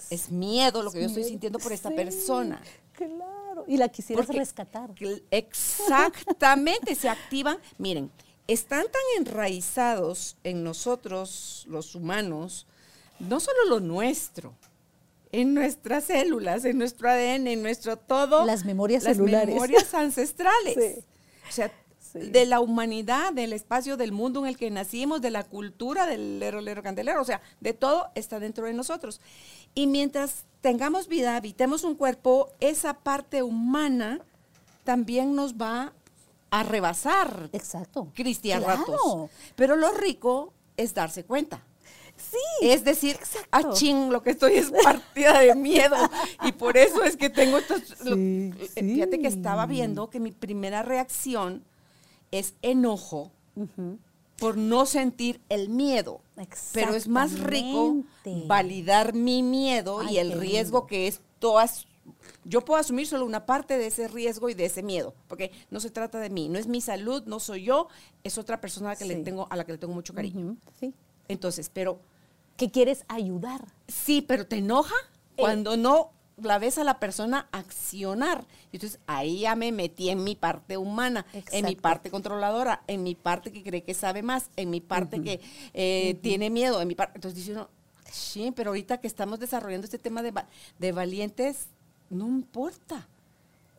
Es miedo lo que yo estoy sintiendo por esta Sí, persona. Claro. Y la quisieras Porque- rescatar. Exactamente, se activan. Miren, están tan enraizados en nosotros, los humanos, no solo lo nuestro, en nuestras células, en nuestro ADN, en nuestro todo. Las memorias las celulares. memorias ancestrales. Sí. O sea, Sí. de la humanidad, del espacio, del mundo en el que nacimos, de la cultura del lero, lero, candelero, o sea, de todo está dentro de nosotros. Y mientras tengamos vida, habitemos un cuerpo, esa parte humana también nos va a rebasar, Exacto. Cristi, a Claro. ratos. Pero lo rico es darse cuenta. Sí. Es decir, ah, ching, lo que estoy es partida de miedo. Y por eso es que tengo estos. sí. Fíjate que estaba viendo que mi primera reacción es enojo por no sentir el miedo. Pero es más rico validar mi miedo Ay, y el riesgo lindo. que es todas. Yo puedo asumir solo una parte de ese riesgo y de ese miedo, porque no se trata de mí, no es mi salud, no soy yo, es otra persona a la que le tengo, a la que le tengo mucho cariño. Sí. Entonces, pero Que quieres ayudar. Sí, pero te enoja Eh. cuando no la ves a la persona accionar. Y Entonces ahí ya me metí en mi parte humana, en mi parte controladora, en mi parte que cree que sabe más, en mi parte que eh, tiene miedo, en mi parte. Entonces dice uno, sí, pero ahorita que estamos desarrollando este tema de, de valientes, no importa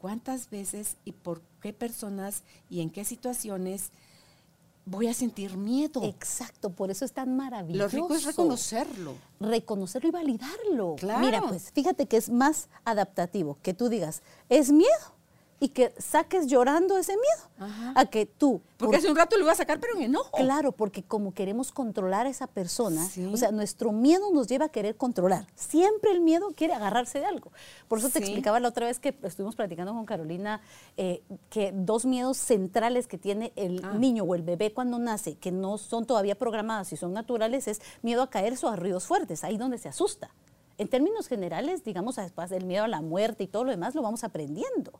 cuántas veces y por qué personas y en qué situaciones voy a sentir miedo. Exacto, por eso es tan Lo maravilloso. rico es reconocerlo. reconocerlo y validarlo. Claro. Mira, pues fíjate que es más adaptativo que tú digas, es miedo. Y que saques llorando ese miedo. A que tú. Porque hace un rato lo iba a sacar, pero en enojo. Claro, porque como queremos controlar a esa persona, o sea, nuestro miedo nos lleva a querer controlar. Siempre el miedo quiere agarrarse de algo. Por eso te explicaba la otra vez que estuvimos platicando con Carolina eh, que dos miedos centrales que tiene el ah. niño o el bebé cuando nace, que no son todavía programados y son naturales, es miedo a caerse o a ruidos fuertes, ahí donde se asusta. En términos generales, digamos, del miedo a la muerte y todo lo demás lo vamos aprendiendo.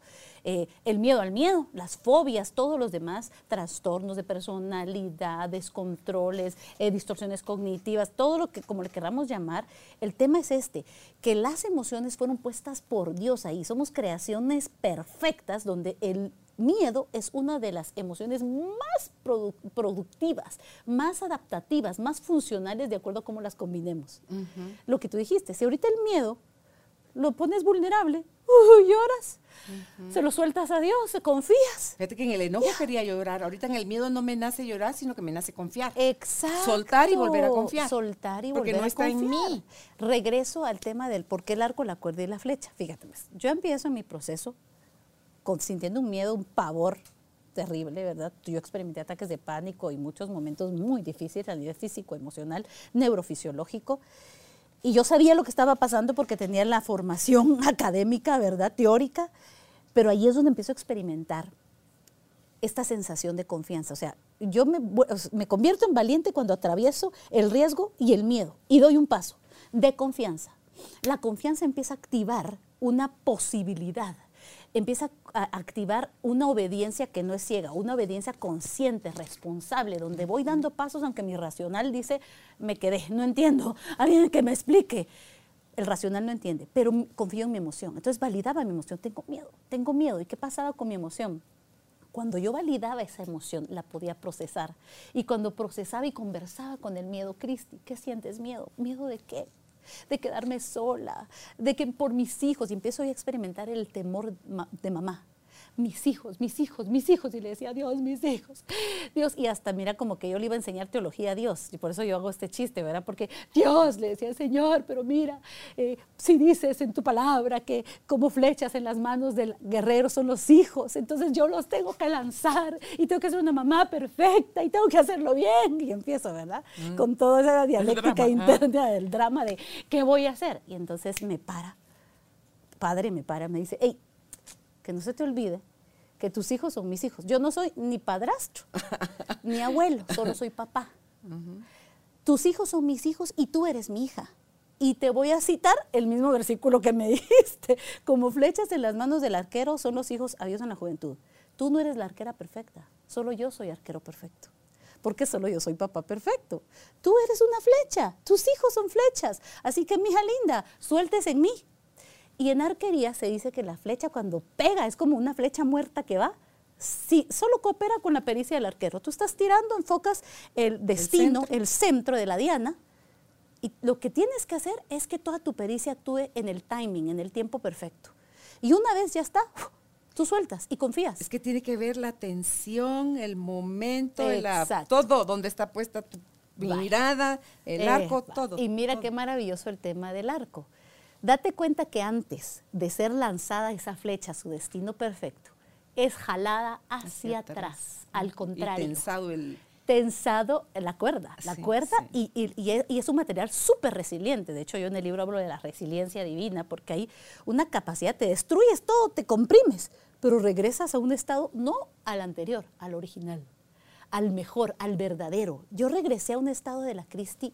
Eh, el miedo al miedo, las fobias, todos los demás trastornos de personalidad, descontroles, eh, distorsiones cognitivas, todo lo que como le queramos llamar, el tema es este, que las emociones fueron puestas por Dios ahí, somos creaciones perfectas donde el miedo es una de las emociones más productivas, más adaptativas, más funcionales de acuerdo a cómo las combinemos. Lo que tú dijiste, si ahorita el miedo lo pones vulnerable, lloras, se lo sueltas a Dios, confías. Fíjate que en el enojo quería llorar, ahorita en el miedo no me nace llorar, sino que me nace confiar. Exacto. Soltar y volver a confiar. Soltar y volver a confiar. Porque no está en mí. Regreso al tema del por qué el arco, la cuerda y la flecha. Fíjate, pues, yo empiezo mi proceso sintiendo un miedo, un pavor terrible, ¿verdad? Yo experimenté ataques de pánico y muchos momentos muy difíciles a nivel físico, emocional, neurofisiológico. Y yo sabía lo que estaba pasando porque tenía la formación académica, ¿verdad? Teórica. Pero ahí es donde empiezo a experimentar esta sensación de confianza. O sea, yo me, me convierto en valiente cuando atravieso el riesgo y el miedo y doy un paso de confianza. La confianza empieza a activar una posibilidad empieza a activar una obediencia que no es ciega, una obediencia consciente, responsable, donde voy dando pasos aunque mi racional dice, me quedé, no entiendo, alguien que me explique. El racional no entiende, pero confío en mi emoción. Entonces validaba mi emoción, tengo miedo, tengo miedo. ¿Y qué pasaba con mi emoción? Cuando yo validaba esa emoción, la podía procesar. Y cuando procesaba y conversaba con el miedo, Cristi, ¿qué sientes miedo? ¿Miedo de qué? De quedarme sola, de que por mis hijos, y empiezo a experimentar el temor de mamá mis hijos, mis hijos, mis hijos. Y le decía, Dios, mis hijos. Dios, y hasta mira como que yo le iba a enseñar teología a Dios. Y por eso yo hago este chiste, ¿verdad? Porque Dios le decía, Señor, pero mira, eh, si dices en tu palabra que como flechas en las manos del guerrero son los hijos, entonces yo los tengo que lanzar y tengo que ser una mamá perfecta y tengo que hacerlo bien. Y empiezo, ¿verdad? Mm. Con toda esa dialéctica interna del drama de qué voy a hacer. Y entonces me para, padre me para, me dice, hey, que no se te olvide que tus hijos son mis hijos. Yo no soy ni padrastro, ni abuelo, solo soy papá. Tus hijos son mis hijos y tú eres mi hija. Y te voy a citar el mismo versículo que me dijiste. Como flechas en las manos del arquero son los hijos a Dios en la juventud. Tú no eres la arquera perfecta, solo yo soy arquero perfecto. Porque solo yo soy papá perfecto. Tú eres una flecha, tus hijos son flechas. Así que, mi hija linda, sueltes en mí, y en arquería se dice que la flecha cuando pega es como una flecha muerta que va. Si solo coopera con la pericia del arquero. Tú estás tirando, enfocas el destino, el centro, de la diana, y lo que tienes que hacer es que toda tu pericia actúe en el timing, en el tiempo perfecto. Y una vez ya está, tú sueltas y confías. Es que tiene que ver la tensión, el momento, todo donde está puesta tu mirada, el arco, todo. Y mira qué maravilloso el tema del arco. Date cuenta que antes de ser lanzada esa flecha a su destino perfecto, es jalada hacia, atrás. al contrario. Y tensado el... Tensado la cuerda, la cuerda y, es, un material súper resiliente. De hecho, yo en el libro hablo de la resiliencia divina porque hay una capacidad, te destruyes todo, te comprimes, pero regresas a un estado no al anterior, al original, al mejor, al verdadero. Yo regresé a un estado de la Cristi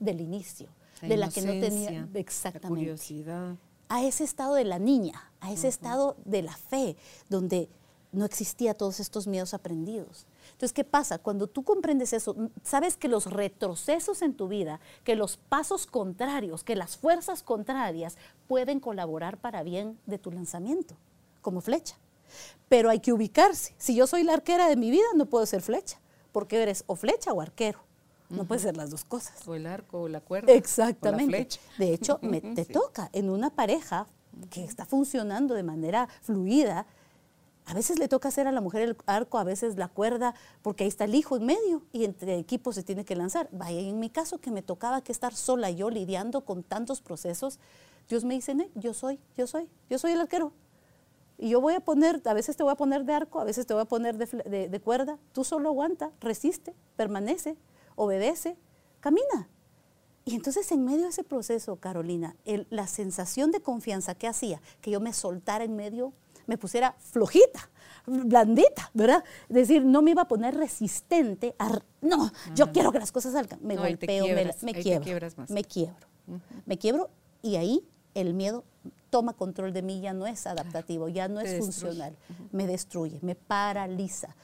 del inicio de la que no tenía exactamente. curiosidad. A ese estado de la niña, a ese estado de la fe, donde no existía todos estos miedos aprendidos. Entonces, ¿qué pasa? Cuando tú comprendes eso, sabes que los retrocesos en tu vida, que los pasos contrarios, que las fuerzas contrarias pueden colaborar para bien de tu lanzamiento, como flecha. Pero hay que ubicarse. Si yo soy la arquera de mi vida, no puedo ser flecha, porque eres o flecha o arquero. No puede ser las dos cosas. O el arco o la cuerda. Exactamente. la flecha. De hecho, me, te toca en una pareja que está funcionando de manera fluida. A veces le toca hacer a la mujer el arco, a veces la cuerda, porque ahí está el hijo en medio y entre equipos se tiene que lanzar. Vaya, en mi caso que me tocaba que estar sola yo lidiando con tantos procesos, Dios me dice, yo soy, yo soy, yo soy el arquero. Y yo voy a poner, a veces te voy a poner de arco, a veces te voy a poner de, cuerda. Tú solo aguanta, resiste, permanece, obedece, camina. Y entonces en medio de ese proceso, Carolina, la sensación de confianza que hacía, que yo me soltara en medio, me pusiera flojita, blandita, ¿verdad? Es decir, no me iba a poner resistente a, no, yo quiero que las cosas salgan. Me golpeo, me, quiebro, me quiebro, me quiebro y ahí el miedo toma control de mí, ya no es adaptativo, ya no es funcional, me destruye, me paraliza.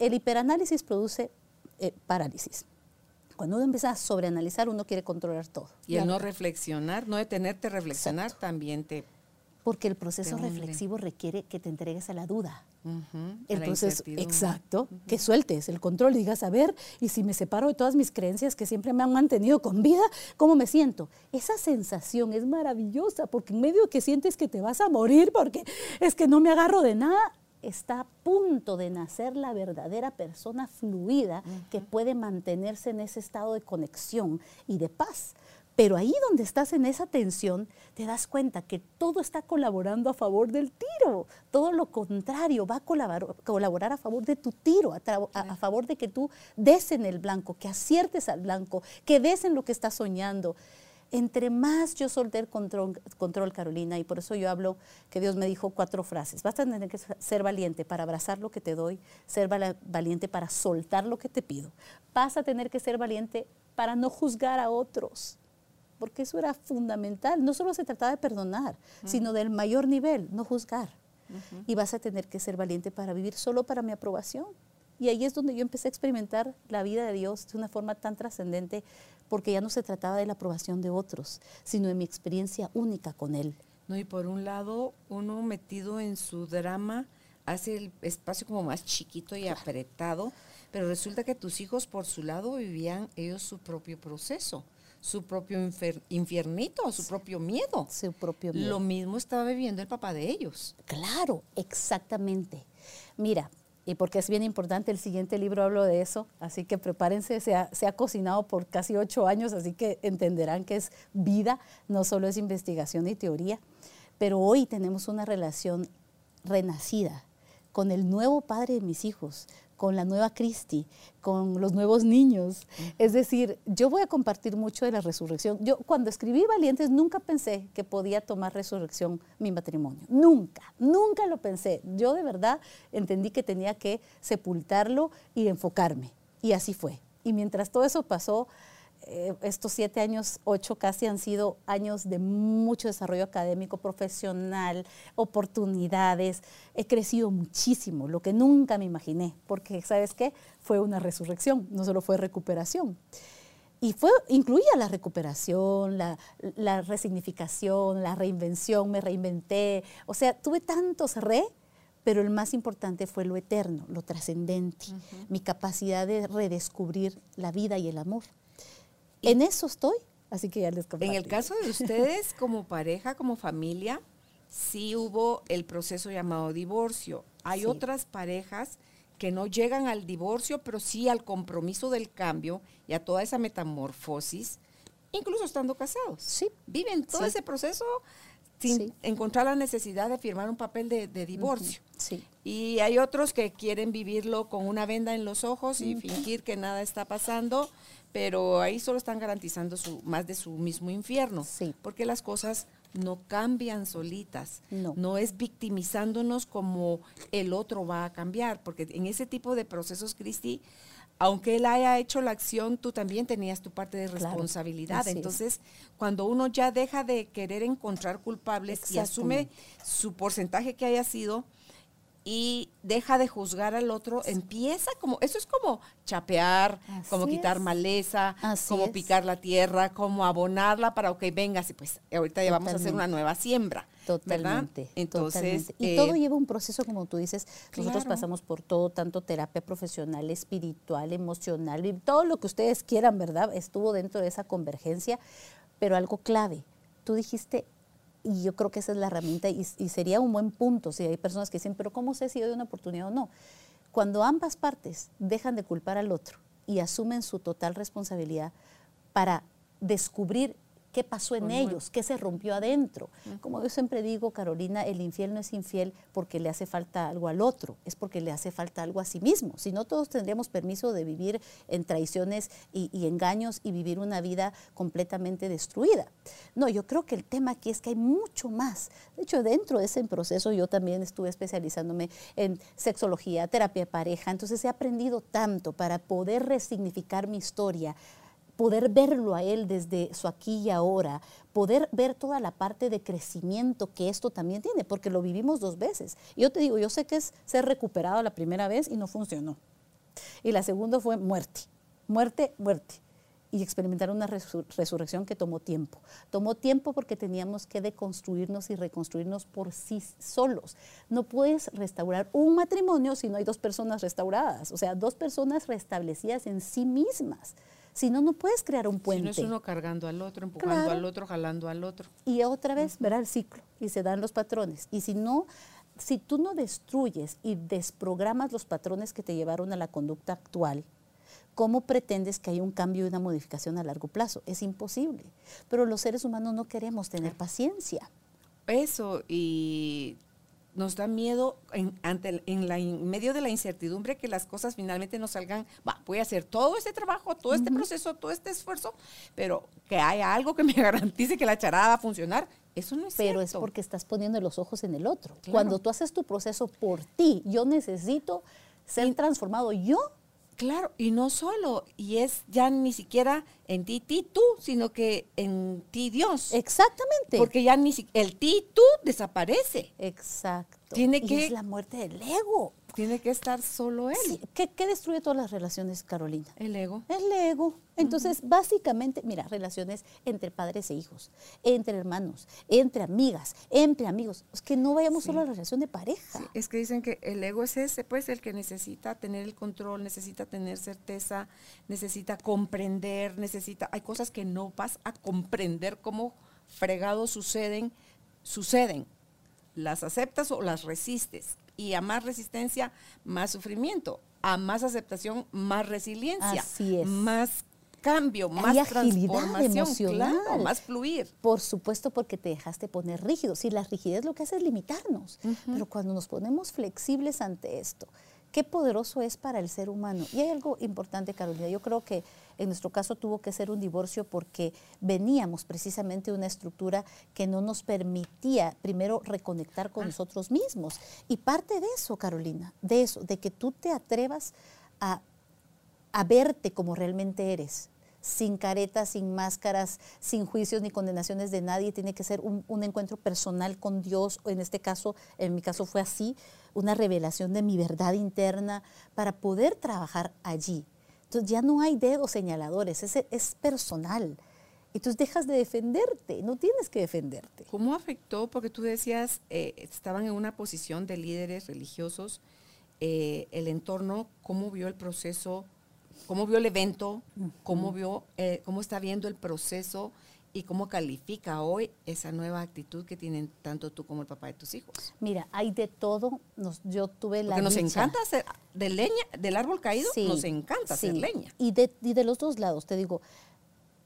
el hiperanálisis produce eh, parálisis. Cuando uno empieza a sobreanalizar, uno quiere controlar todo. Y el no reflexionar, no detenerte a reflexionar, también te porque el proceso reflexivo requiere que te entregues a la duda. Entonces, exacto, que sueltes el control y digas, a ver, y si me separo de todas mis creencias que siempre me han mantenido con vida, ¿cómo me siento? Esa sensación es maravillosa, porque en medio que sientes que te vas a morir, porque es que no me agarro de nada, está a punto de nacer la verdadera persona fluida que puede mantenerse en ese estado de conexión y de paz. Pero ahí donde estás en esa tensión, te das cuenta que todo está colaborando a favor del tiro. Todo lo contrario, va a colaborar, a favor de tu tiro, a, favor de que tú des en el blanco, que aciertes al blanco, que des en lo que estás soñando. Entre más yo solté el control, control, Carolina, y por eso yo hablo que Dios me dijo cuatro frases. Vas a tener que ser valiente para abrazar lo que te doy, ser valiente para soltar lo que te pido. Vas a tener que ser valiente para no juzgar a otros porque eso era fundamental. No solo se trataba de perdonar, sino del mayor nivel, no juzgar. Y vas a tener que ser valiente para vivir solo para mi aprobación. Y ahí es donde yo empecé a experimentar la vida de Dios de una forma tan trascendente, porque ya no se trataba de la aprobación de otros, sino de mi experiencia única con Él. No, y por un lado, uno metido en su drama hace el espacio como más chiquito y apretado, pero resulta que tus hijos por su lado vivían ellos su propio proceso su propio infiernito, su propio miedo. Su propio miedo. Lo mismo estaba viviendo el papá de ellos. Claro, exactamente. Mira, y porque es bien importante, el siguiente libro hablo de eso, así que prepárense, se ha, se ha, cocinado por casi ocho años, así que entenderán que es vida, no solo es investigación y teoría, pero hoy tenemos una relación renacida con el nuevo padre de mis hijos, con la nueva Cristi, con los nuevos niños. Es decir, yo voy a compartir mucho de la resurrección. Yo cuando escribí Valientes nunca pensé que podía tomar resurrección mi matrimonio. Nunca, nunca lo pensé. Yo de verdad entendí que tenía que sepultarlo y enfocarme. Y así fue. Y mientras todo eso pasó, eh, estos siete años, ocho casi han sido años de mucho desarrollo académico, profesional, oportunidades. He crecido muchísimo, lo que nunca me imaginé, porque, ¿sabes qué? Fue una resurrección, no solo fue recuperación. Y fue, incluía la recuperación, la, resignificación, la reinvención, me reinventé. O sea, tuve tantos re, pero el más importante fue lo eterno, lo trascendente, mi capacidad de redescubrir la vida y el amor. En eso estoy, así que ya les comparto. En el caso de ustedes, como pareja, como familia, sí hubo el proceso llamado divorcio. Hay otras parejas que no llegan al divorcio, pero sí al compromiso del cambio y a toda esa metamorfosis, incluso estando casados. Sí. Viven todo ese proceso sin encontrar la necesidad de firmar un papel de, divorcio. Sí. Y hay otros que quieren vivirlo con una venda en los ojos y fingir que nada está pasando pero ahí solo están garantizando su, más de su mismo infierno, sí. porque las cosas no cambian solitas, no. no es victimizándonos como el otro va a cambiar, porque en ese tipo de procesos, Cristi, aunque él haya hecho la acción, tú también tenías tu parte de responsabilidad. Entonces, cuando uno ya deja de querer encontrar culpables y asume su porcentaje que haya sido, y deja de juzgar al otro, empieza como, eso es como chapear, como quitar maleza, como picar la tierra, como abonarla para, ok, venga, pues ahorita ya vamos a hacer una nueva siembra. Totalmente. Entonces, Y todo eh, lleva un proceso, como tú dices, nosotros pasamos por todo, tanto terapia profesional, espiritual, emocional, todo lo que ustedes quieran, ¿verdad? Estuvo dentro de esa convergencia, pero algo clave, tú dijiste y yo creo que esa es la herramienta y, sería un buen punto si hay personas que dicen, pero ¿cómo sé si doy una oportunidad o no? Cuando ambas partes dejan de culpar al otro y asumen su total responsabilidad para descubrir qué pasó en ellos, qué se rompió adentro. Como yo siempre digo, Carolina, el infiel no es infiel porque le hace falta algo al otro, es porque le hace falta algo a sí mismo. Si no, todos tendríamos permiso de vivir en traiciones y, y engaños y vivir una vida completamente destruida. No, yo creo que el tema aquí es que hay mucho más. De hecho, dentro de ese proceso yo también estuve especializándome en sexología, terapia de pareja, entonces he aprendido tanto para poder resignificar mi historia poder verlo a él desde su aquí y ahora, poder ver toda la parte de crecimiento que esto también tiene, porque lo vivimos dos veces. yo te digo, yo sé que es ser recuperado la primera vez y no funcionó. Y la segunda fue muerte, muerte, muerte. Y experimentar una resurrección que tomó tiempo. Tomó tiempo porque teníamos que deconstruirnos y reconstruirnos por sí solos. No puedes restaurar un matrimonio si no hay dos personas restauradas, o sea, dos personas restablecidas en sí mismas. Si no, no puedes crear un puente. Si no es uno cargando al otro, empujando al otro, jalando al otro. Y otra vez verá el ciclo y se dan los patrones. Y si no, si tú no destruyes y desprogramas los patrones que te llevaron a la conducta actual, ¿cómo pretendes que haya un cambio y una modificación a largo plazo? Es imposible. Pero los seres humanos no queremos tener paciencia. Eso, y nos da miedo en, ante, en, la, medio de la incertidumbre que las cosas finalmente nos salgan, va, voy a hacer todo este trabajo, todo este proceso, todo este esfuerzo, pero que haya algo que me garantice que la charada va a funcionar, eso no es Pero es porque estás poniendo los ojos en el otro. Cuando tú haces tu proceso por ti, yo necesito ser transformado yo Claro, y no solo, y es ya ni siquiera en ti, ti, tú, sino que en ti Dios. Exactamente. Porque ya ni el ti, tú desaparece. Exacto. Tiene que, es la muerte del ego. Tiene que estar solo él. ¿Qué, destruye todas las relaciones, Carolina? El ego. El ego. Entonces, básicamente, mira, relaciones entre padres e hijos, entre hermanos, entre amigas, entre amigos. Es que no vayamos solo a la relación de pareja. es que dicen que el ego es ese, pues, el que necesita tener el control, necesita tener certeza, necesita comprender, necesita. Hay cosas que no vas a comprender cómo fregados suceden, suceden. Las aceptas o las resistes y a más resistencia, más sufrimiento. A más aceptación, más resiliencia. Así es. Más cambio, más agilidad emocional, más fluir. Por supuesto, porque te dejaste poner rígido. Si la rigidez lo que hace es limitarnos, pero cuando nos ponemos flexibles ante esto, qué poderoso es para el ser humano. Y hay algo importante, Carolina. Yo creo que en nuestro caso tuvo que ser un divorcio porque veníamos precisamente de una estructura que no nos permitía primero reconectar con ah. nosotros mismos. Y parte de eso, Carolina, de eso, de que tú te atrevas a, verte como realmente eres, sin caretas, sin máscaras, sin juicios ni condenaciones de nadie. Tiene que ser un, un, encuentro personal con Dios. En este caso, en mi caso fue así, una revelación de mi verdad interna para poder trabajar allí. Entonces ya no hay dedos señaladores, es, es personal. Entonces dejas de defenderte, no tienes que defenderte. ¿Cómo afectó? Porque tú decías, eh, estaban en una posición de líderes religiosos, eh, el entorno, ¿cómo vio el proceso? ¿Cómo vio el evento? ¿Cómo, vio, eh, ¿Cómo está viendo el proceso? Y cómo califica hoy esa nueva actitud que tienen tanto tú como el papá de tus hijos. Mira, hay de todo. Nos, yo tuve la Porque nos encanta hacer de leña, del árbol caído, nos encanta hacer leña. Y de, y de los dos lados, te digo,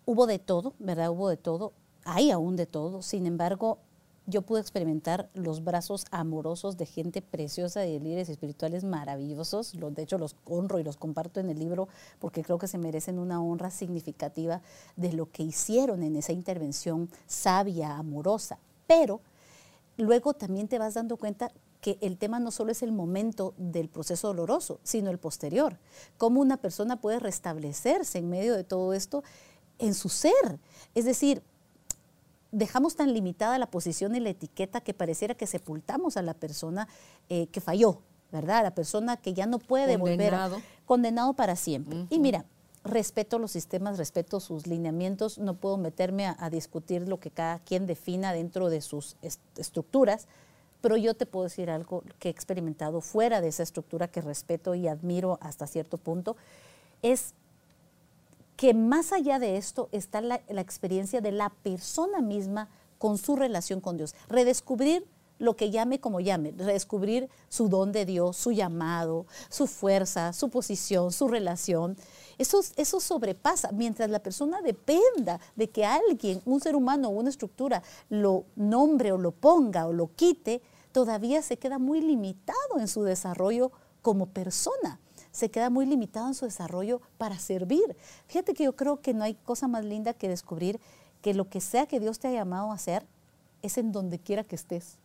hubo de todo, ¿verdad? Hubo de todo. Hay aún de todo. Sin embargo, yo pude experimentar los brazos amorosos de gente preciosa de líderes espirituales maravillosos. De hecho, los honro y los comparto en el libro porque creo que se merecen una honra significativa de lo que hicieron en esa intervención sabia, amorosa. Pero luego también te vas dando cuenta que el tema no solo es el momento del proceso doloroso, sino el posterior. Cómo una persona puede restablecerse en medio de todo esto en su ser. Es decir, dejamos tan limitada la posición y la etiqueta que pareciera que sepultamos a la persona eh, que falló, ¿verdad? La persona que ya no puede volver. Condenado para siempre. Y mira, respeto los sistemas, respeto sus lineamientos, no puedo meterme a, discutir lo que cada quien defina dentro de sus estructuras, pero yo te puedo decir algo que he experimentado fuera de esa estructura que respeto y admiro hasta cierto punto, es que más allá de esto está la, experiencia de la persona misma con su relación con Dios. Redescubrir lo que llame como llame, redescubrir su don de Dios, su llamado, su fuerza, su posición, su relación. Eso, eso sobrepasa, mientras la persona dependa de que alguien, un ser humano o una estructura, lo nombre o lo ponga o lo quite, todavía se queda muy limitado en su desarrollo como persona se queda muy limitado en su desarrollo para servir. Fíjate que yo creo que no hay cosa más linda que descubrir que lo que sea que Dios te ha llamado a hacer es en donde quiera que estés.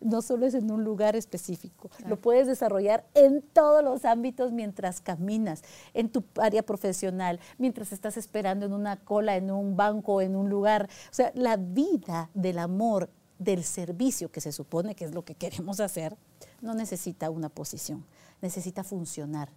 No solo es en un lugar específico, lo puedes desarrollar en todos los ámbitos mientras caminas, en tu área profesional, mientras estás esperando en una cola, en un banco, en un lugar. O sea, la vida del amor del servicio, que se supone que es lo que queremos hacer, no necesita una posición, necesita funcionar.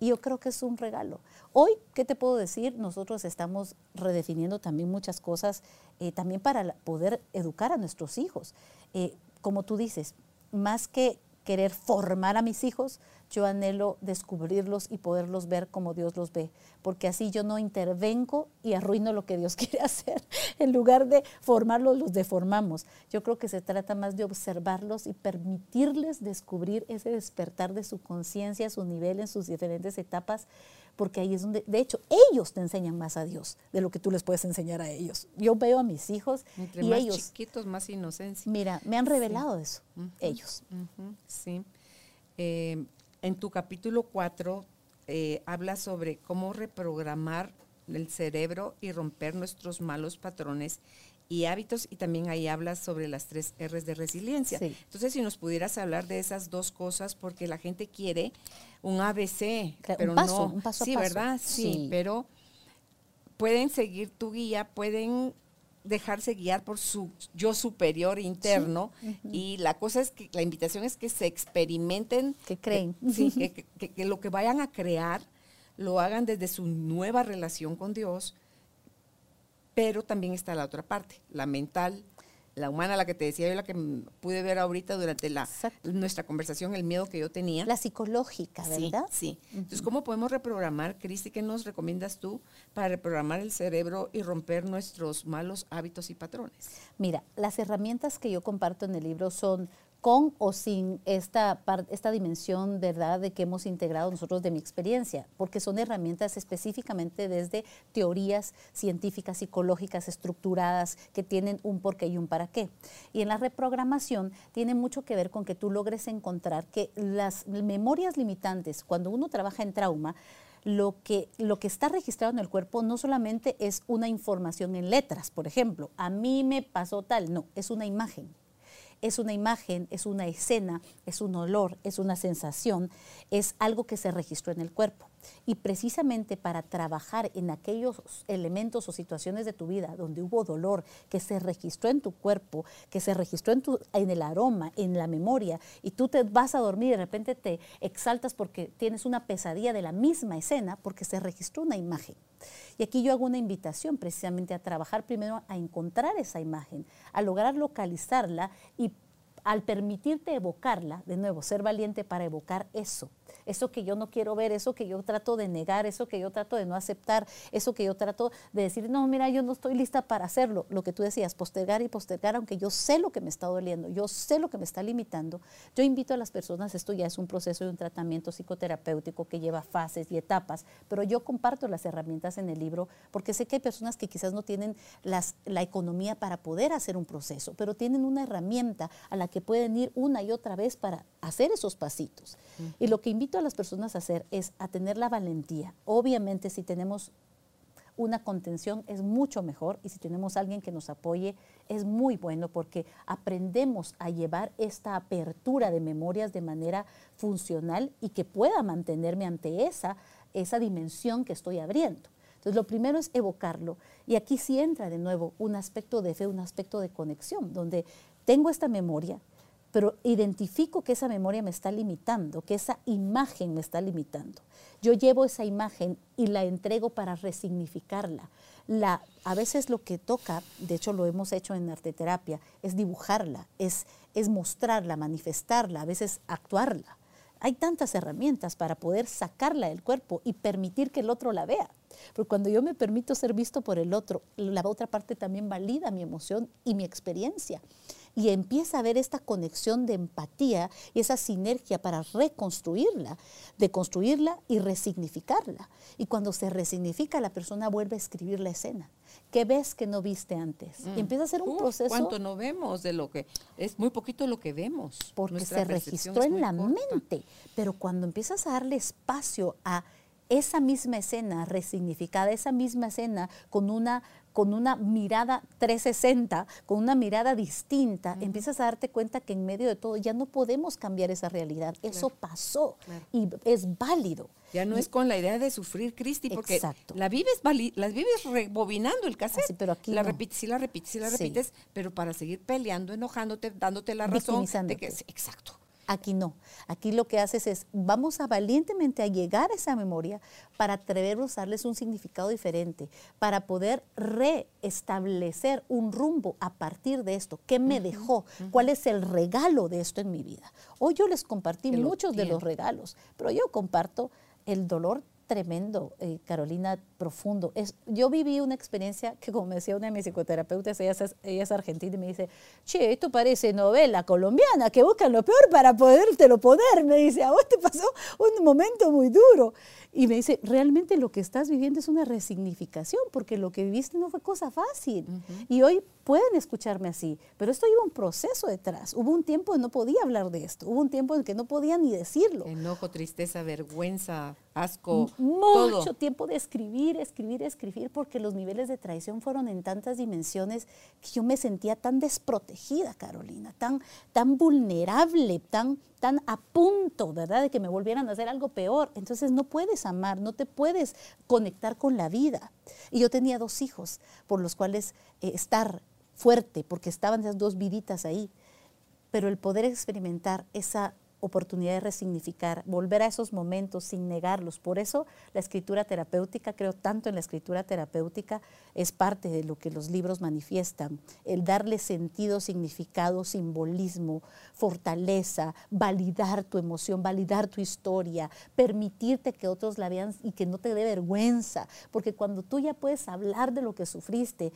Y yo creo que es un regalo. Hoy, ¿qué te puedo decir? Nosotros estamos redefiniendo también muchas cosas, eh, también para poder educar a nuestros hijos. Eh, como tú dices, más que querer formar a mis hijos, yo anhelo descubrirlos y poderlos ver como Dios los ve, porque así yo no intervengo y arruino lo que Dios quiere hacer. En lugar de formarlos, los deformamos. Yo creo que se trata más de observarlos y permitirles descubrir ese despertar de su conciencia, su nivel en sus diferentes etapas, porque ahí es donde, de hecho, ellos te enseñan más a Dios de lo que tú les puedes enseñar a ellos. Yo veo a mis hijos Entre y más ellos, chiquitos, más inocencia. mira, me han revelado eso, ellos. sí. Eh, en tu capítulo 4 eh, habla sobre cómo reprogramar el cerebro y romper nuestros malos patrones y hábitos y también ahí hablas sobre las tres R's de resiliencia. Sí. Entonces, si nos pudieras hablar de esas dos cosas, porque la gente quiere un ABC, un pero paso, no, un paso a sí, paso. ¿verdad? Sí, Sí. pero pueden seguir tu guía, pueden dejarse guiar por su yo superior interno y la cosa es que la invitación es que se experimenten Que creen. sí, que, que- que lo que vayan a crear lo hagan desde su nueva relación con Dios, pero también está la otra parte, la mental, la humana, la que te decía yo, la que pude ver ahorita durante la, Exacto. nuestra conversación, el miedo que yo tenía. La psicológica, Sí, ¿verdad? Sí. Entonces, ¿cómo podemos reprogramar, Cristi? ¿Qué nos recomiendas tú para reprogramar el cerebro y romper nuestros malos hábitos y patrones? Mira, las herramientas que yo comparto en el libro son con o sin esta, esta dimensión, ¿verdad?, de que hemos integrado nosotros de mi experiencia, porque son herramientas específicamente desde teorías científicas, psicológicas, estructuradas, que tienen un porqué y un para qué. Y en la reprogramación tiene mucho que ver con que tú logres encontrar que las memorias limitantes, cuando uno trabaja en trauma, lo que, lo que está registrado en el cuerpo no solamente es una información en letras, por ejemplo, a mí me pasó tal, no, es una imagen. Es una imagen, es una escena, es un olor, es una sensación, es algo que se registró en el cuerpo. Y precisamente para trabajar en aquellos elementos o situaciones de tu vida donde hubo dolor que se registró en tu cuerpo, que se registró en, tu, en el aroma, en la memoria, y tú te vas a dormir y de repente te exaltas porque tienes una pesadilla de la misma escena porque se registró una imagen. Y aquí yo hago una invitación precisamente a trabajar primero a encontrar esa imagen, a lograr localizarla y al permitirte evocarla, de nuevo, ser valiente para evocar eso, eso que yo no quiero ver, eso que yo trato de negar, eso que yo trato de no aceptar, eso que yo trato de decir, no, mira, yo no estoy lista para hacerlo, lo que tú decías, postergar y postergar, aunque yo sé lo que me está doliendo, yo sé lo que me está limitando, yo invito a las personas, esto ya es un proceso de un tratamiento psicoterapéutico que lleva fases y etapas, pero yo comparto las herramientas en el libro porque sé que hay personas que quizás no tienen las, la economía para poder hacer un proceso, pero tienen una herramienta a la que pueden ir una y otra vez para hacer esos pasitos. Y lo que invito a las personas a hacer es a tener la valentía. Obviamente si tenemos una contención es mucho mejor y si tenemos alguien que nos apoye es muy bueno porque aprendemos a llevar esta apertura de memorias de manera funcional y que pueda mantenerme ante esa, esa dimensión que estoy abriendo. Entonces, lo primero es evocarlo. Y aquí sí entra de nuevo un aspecto de fe, un aspecto de conexión, donde tengo esta memoria, pero identifico que esa memoria me está limitando, que esa imagen me está limitando. Yo llevo esa imagen y la entrego para resignificarla. La, a veces lo que toca, de hecho lo hemos hecho en arteterapia, es dibujarla, es, es mostrarla, manifestarla, a veces actuarla. Hay tantas herramientas para poder sacarla del cuerpo y permitir que el otro la vea. Porque cuando yo me permito ser visto por el otro, la otra parte también valida mi emoción y mi experiencia. Y empieza a ver esta conexión de empatía y esa sinergia para reconstruirla, deconstruirla y resignificarla. Y cuando se resignifica, la persona vuelve a escribir la escena. ¿Qué ves que no viste antes? Y empieza a ser un proceso. ¿Cuánto no vemos de lo que es muy poquito lo que vemos? Porque se registró en la mente. Pero cuando empiezas a darle espacio a esa misma escena resignificada, esa misma escena con una con una mirada 360, con una mirada distinta, empiezas a darte cuenta que en medio de todo ya no podemos cambiar esa realidad. Eso pasó y es válido. Ya no es con la idea de sufrir, Cristi, porque la vives, la vives rebobinando el cassette. Ah, pero aquí la repites, sí la repites, sí la repites, pero para seguir peleando, enojándote, dándote la razón de que exacto. Aquí no. Aquí lo que haces es, vamos a valientemente a llegar a esa memoria para atrevernos a darles un significado diferente, para poder reestablecer un rumbo a partir de esto. ¿Qué me dejó? ¿Cuál es el regalo de esto en mi vida? Hoy yo les compartí muchos de los regalos, pero yo comparto el dolor tremendo, eh, Carolina, profundo. Es, yo viví una experiencia que, como me decía una de mis psicoterapeutas, ella es, ella es argentina y me dice, che, esto parece novela colombiana, que buscan lo peor para podértelo poner. Me dice, a vos te pasó un momento muy duro. Y me dice, realmente lo que estás viviendo es una resignificación, porque lo que viviste no fue cosa fácil. Y hoy pueden escucharme así, pero esto lleva un proceso detrás. Hubo un tiempo en que no podía hablar de esto, hubo un tiempo en que no podía ni decirlo. Enojo, tristeza, vergüenza, asco. Mucho tiempo de escribir, escribir, escribir, porque los niveles de traición fueron en tantas dimensiones que yo me sentía tan desprotegida, Carolina, tan, tan vulnerable, tan tan a punto, ¿verdad?, de que me volvieran a hacer algo peor. Entonces no puedes amar, no te puedes conectar con la vida. Y yo tenía dos hijos por los cuales eh, estar fuerte, porque estaban esas dos viditas ahí. Pero el poder experimentar esa oportunidad de resignificar, volver a esos momentos sin negarlos. Por eso la escritura terapéutica, creo tanto en la escritura terapéutica, es parte de lo que los libros manifiestan, el darle sentido, significado, simbolismo, fortaleza, validar tu emoción, validar tu historia, permitirte que otros la vean y que no te dé vergüenza, porque cuando tú ya puedes hablar de lo que sufriste,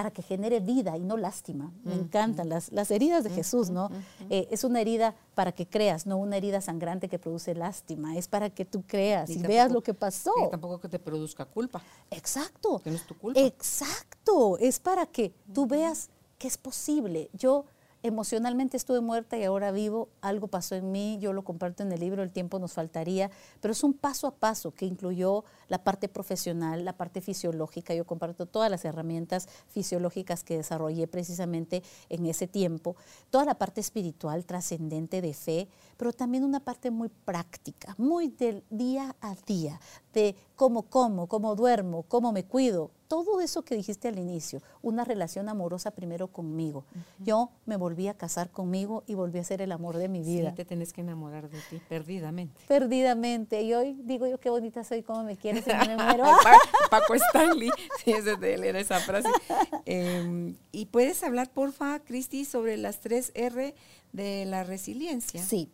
para que genere vida y no lástima. Me encantan las, las, heridas de Jesús, ¿no? Eh, es una herida para que creas, no una herida sangrante que produce lástima. Es para que tú creas y, veas lo que pasó. Y tampoco que te produzca culpa. Exacto. Que no es tu culpa. Exacto. Es para que tú veas que es posible. Yo emocionalmente estuve muerta y ahora vivo, algo pasó en mí, yo lo comparto en el libro, el tiempo nos faltaría, pero es un paso a paso que incluyó la parte profesional, la parte fisiológica, yo comparto todas las herramientas fisiológicas que desarrollé precisamente en ese tiempo, toda la parte espiritual, trascendente de fe, pero también una parte muy práctica, muy del día a día, de cómo como, cómo duermo, cómo me cuido, todo eso que dijiste al inicio, una relación amorosa primero conmigo. Yo me volví a casar conmigo y volví a ser el amor de mi vida. Sí, te tenés que enamorar de ti, perdidamente. Perdidamente. Y hoy digo yo, qué bonita soy, cómo me quieres y me muero. Paco Stanley, sí, ese de él era esa frase. Em, y puedes hablar, porfa, Cristi, sobre las tres R de la resiliencia. Sí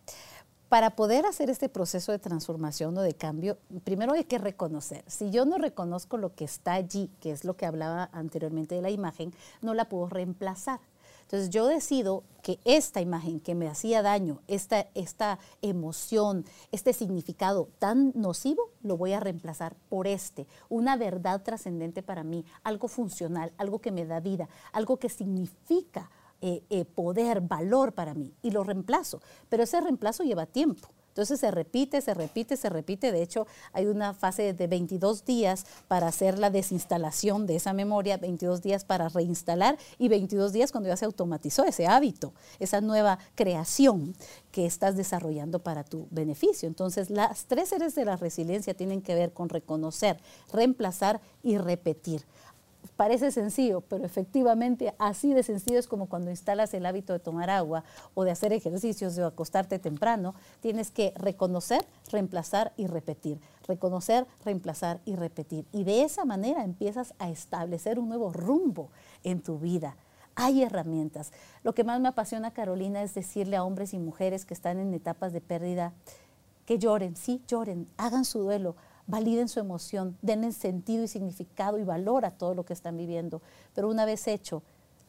para poder hacer este proceso de transformación o de cambio, primero hay que reconocer. Si yo no reconozco lo que está allí, que es lo que hablaba anteriormente de la imagen, no la puedo reemplazar. Entonces yo decido que esta imagen que me hacía daño, esta, esta emoción, este significado tan nocivo, lo voy a reemplazar por este, una verdad trascendente para mí, algo funcional, algo que me da vida, algo que significa eh, eh, poder, valor para mí y lo reemplazo. Pero ese reemplazo lleva tiempo. Entonces se repite, se repite, se repite. De hecho, hay una fase de 22 días para hacer la desinstalación de esa memoria, 22 días para reinstalar y 22 días cuando ya se automatizó ese hábito, esa nueva creación que estás desarrollando para tu beneficio. Entonces, las tres seres de la resiliencia tienen que ver con reconocer, reemplazar y repetir parece sencillo, pero efectivamente así de sencillo es como cuando instalas el hábito de tomar agua o de hacer ejercicios o acostarte temprano, tienes que reconocer, reemplazar y repetir. Reconocer, reemplazar y repetir. Y de esa manera empiezas a establecer un nuevo rumbo en tu vida. Hay herramientas. Lo que más me apasiona, Carolina, es decirle a hombres y mujeres que están en etapas de pérdida que lloren, sí, lloren, hagan su duelo, validen su emoción, denle sentido y significado y valor a todo lo que están viviendo. Pero una vez hecho,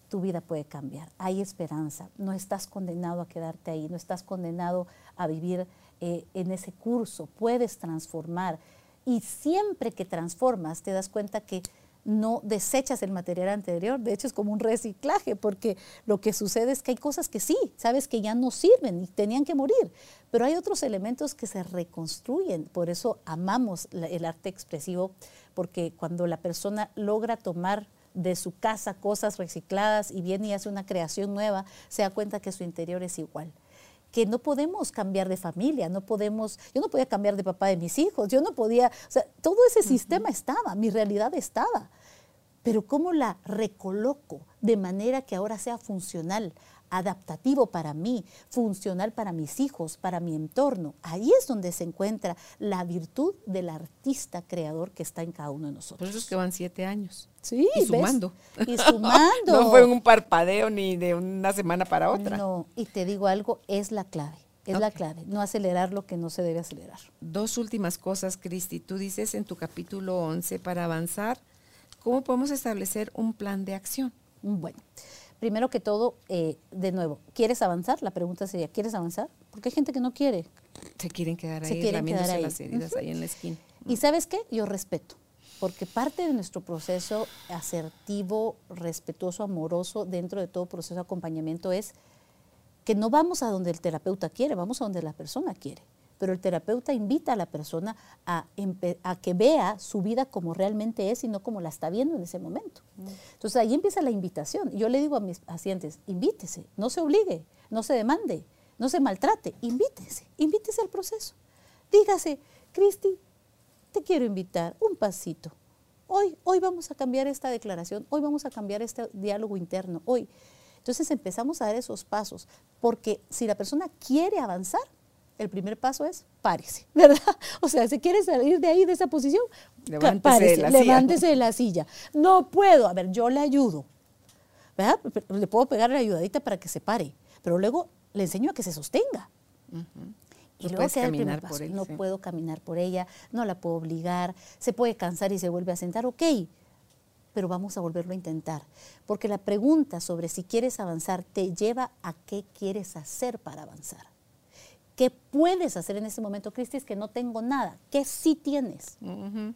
tu vida puede cambiar. Hay esperanza. No estás condenado a quedarte ahí, no estás condenado a vivir eh, en ese curso. Puedes transformar. Y siempre que transformas, te das cuenta que no desechas el material anterior, de hecho es como un reciclaje, porque lo que sucede es que hay cosas que sí, sabes que ya no sirven y tenían que morir, pero hay otros elementos que se reconstruyen, por eso amamos el arte expresivo, porque cuando la persona logra tomar de su casa cosas recicladas y viene y hace una creación nueva, se da cuenta que su interior es igual que no podemos cambiar de familia, no podemos, yo no podía cambiar de papá de mis hijos, yo no podía, o sea, todo ese sistema estaba, mi realidad estaba, pero ¿cómo la recoloco de manera que ahora sea funcional, adaptativo para mí, funcional para mis hijos, para mi entorno? Ahí es donde se encuentra la virtud del artista creador que está en cada uno de nosotros. Por eso es que van siete años. Sí, y sumando. Y sumando. no fue un parpadeo ni de una semana para otra. No, y te digo algo, es la clave. Es la clave, no acelerar lo que no se debe acelerar. Dos últimas cosas, Cristi. Tú dices en tu capítulo 11, para avanzar, ¿cómo podemos establecer un plan de acción? Bueno, primero que todo, eh, de nuevo, ¿quieres avanzar? La pregunta sería, ¿quieres avanzar? Porque hay gente que no quiere. Se quieren quedar ahí, se quieren quedar ahí. las heridas ahí en la esquina. ¿Y sabes qué? Yo respeto porque parte de nuestro proceso asertivo, respetuoso, amoroso, dentro de todo proceso de acompañamiento es que no vamos a donde el terapeuta quiere, vamos a donde la persona quiere. Pero el terapeuta invita a la persona a, que vea su vida como realmente es y no como la está viendo en ese momento. Mm. Entonces ahí empieza la invitación. Yo le digo a mis pacientes, invítese, no se obligue, no se demande, no se maltrate, invítese, invítese al proceso. Dígase, Cristi, te quiero invitar un pasito. Hoy, hoy vamos a cambiar esta declaración, hoy vamos a cambiar este diálogo interno, hoy. Entonces empezamos a dar esos pasos, porque si la persona quiere avanzar, el primer paso es párese, ¿verdad? O sea, si quiere salir de ahí, de esa posición, levántese, de, la levántese de la silla. No puedo, a ver, yo le ayudo, ¿verdad? Le puedo pegar la ayudadita para que se pare, pero luego le enseño a que se sostenga. Y luego queda el primer paso. no puedo caminar por ella, no la puedo obligar, se puede cansar y se vuelve a sentar, ok, pero vamos a volverlo a intentar. Porque la pregunta sobre si quieres avanzar te lleva a qué quieres hacer para avanzar. ¿Qué puedes hacer en este momento, Cristi? Es que no tengo nada. ¿Qué sí tienes?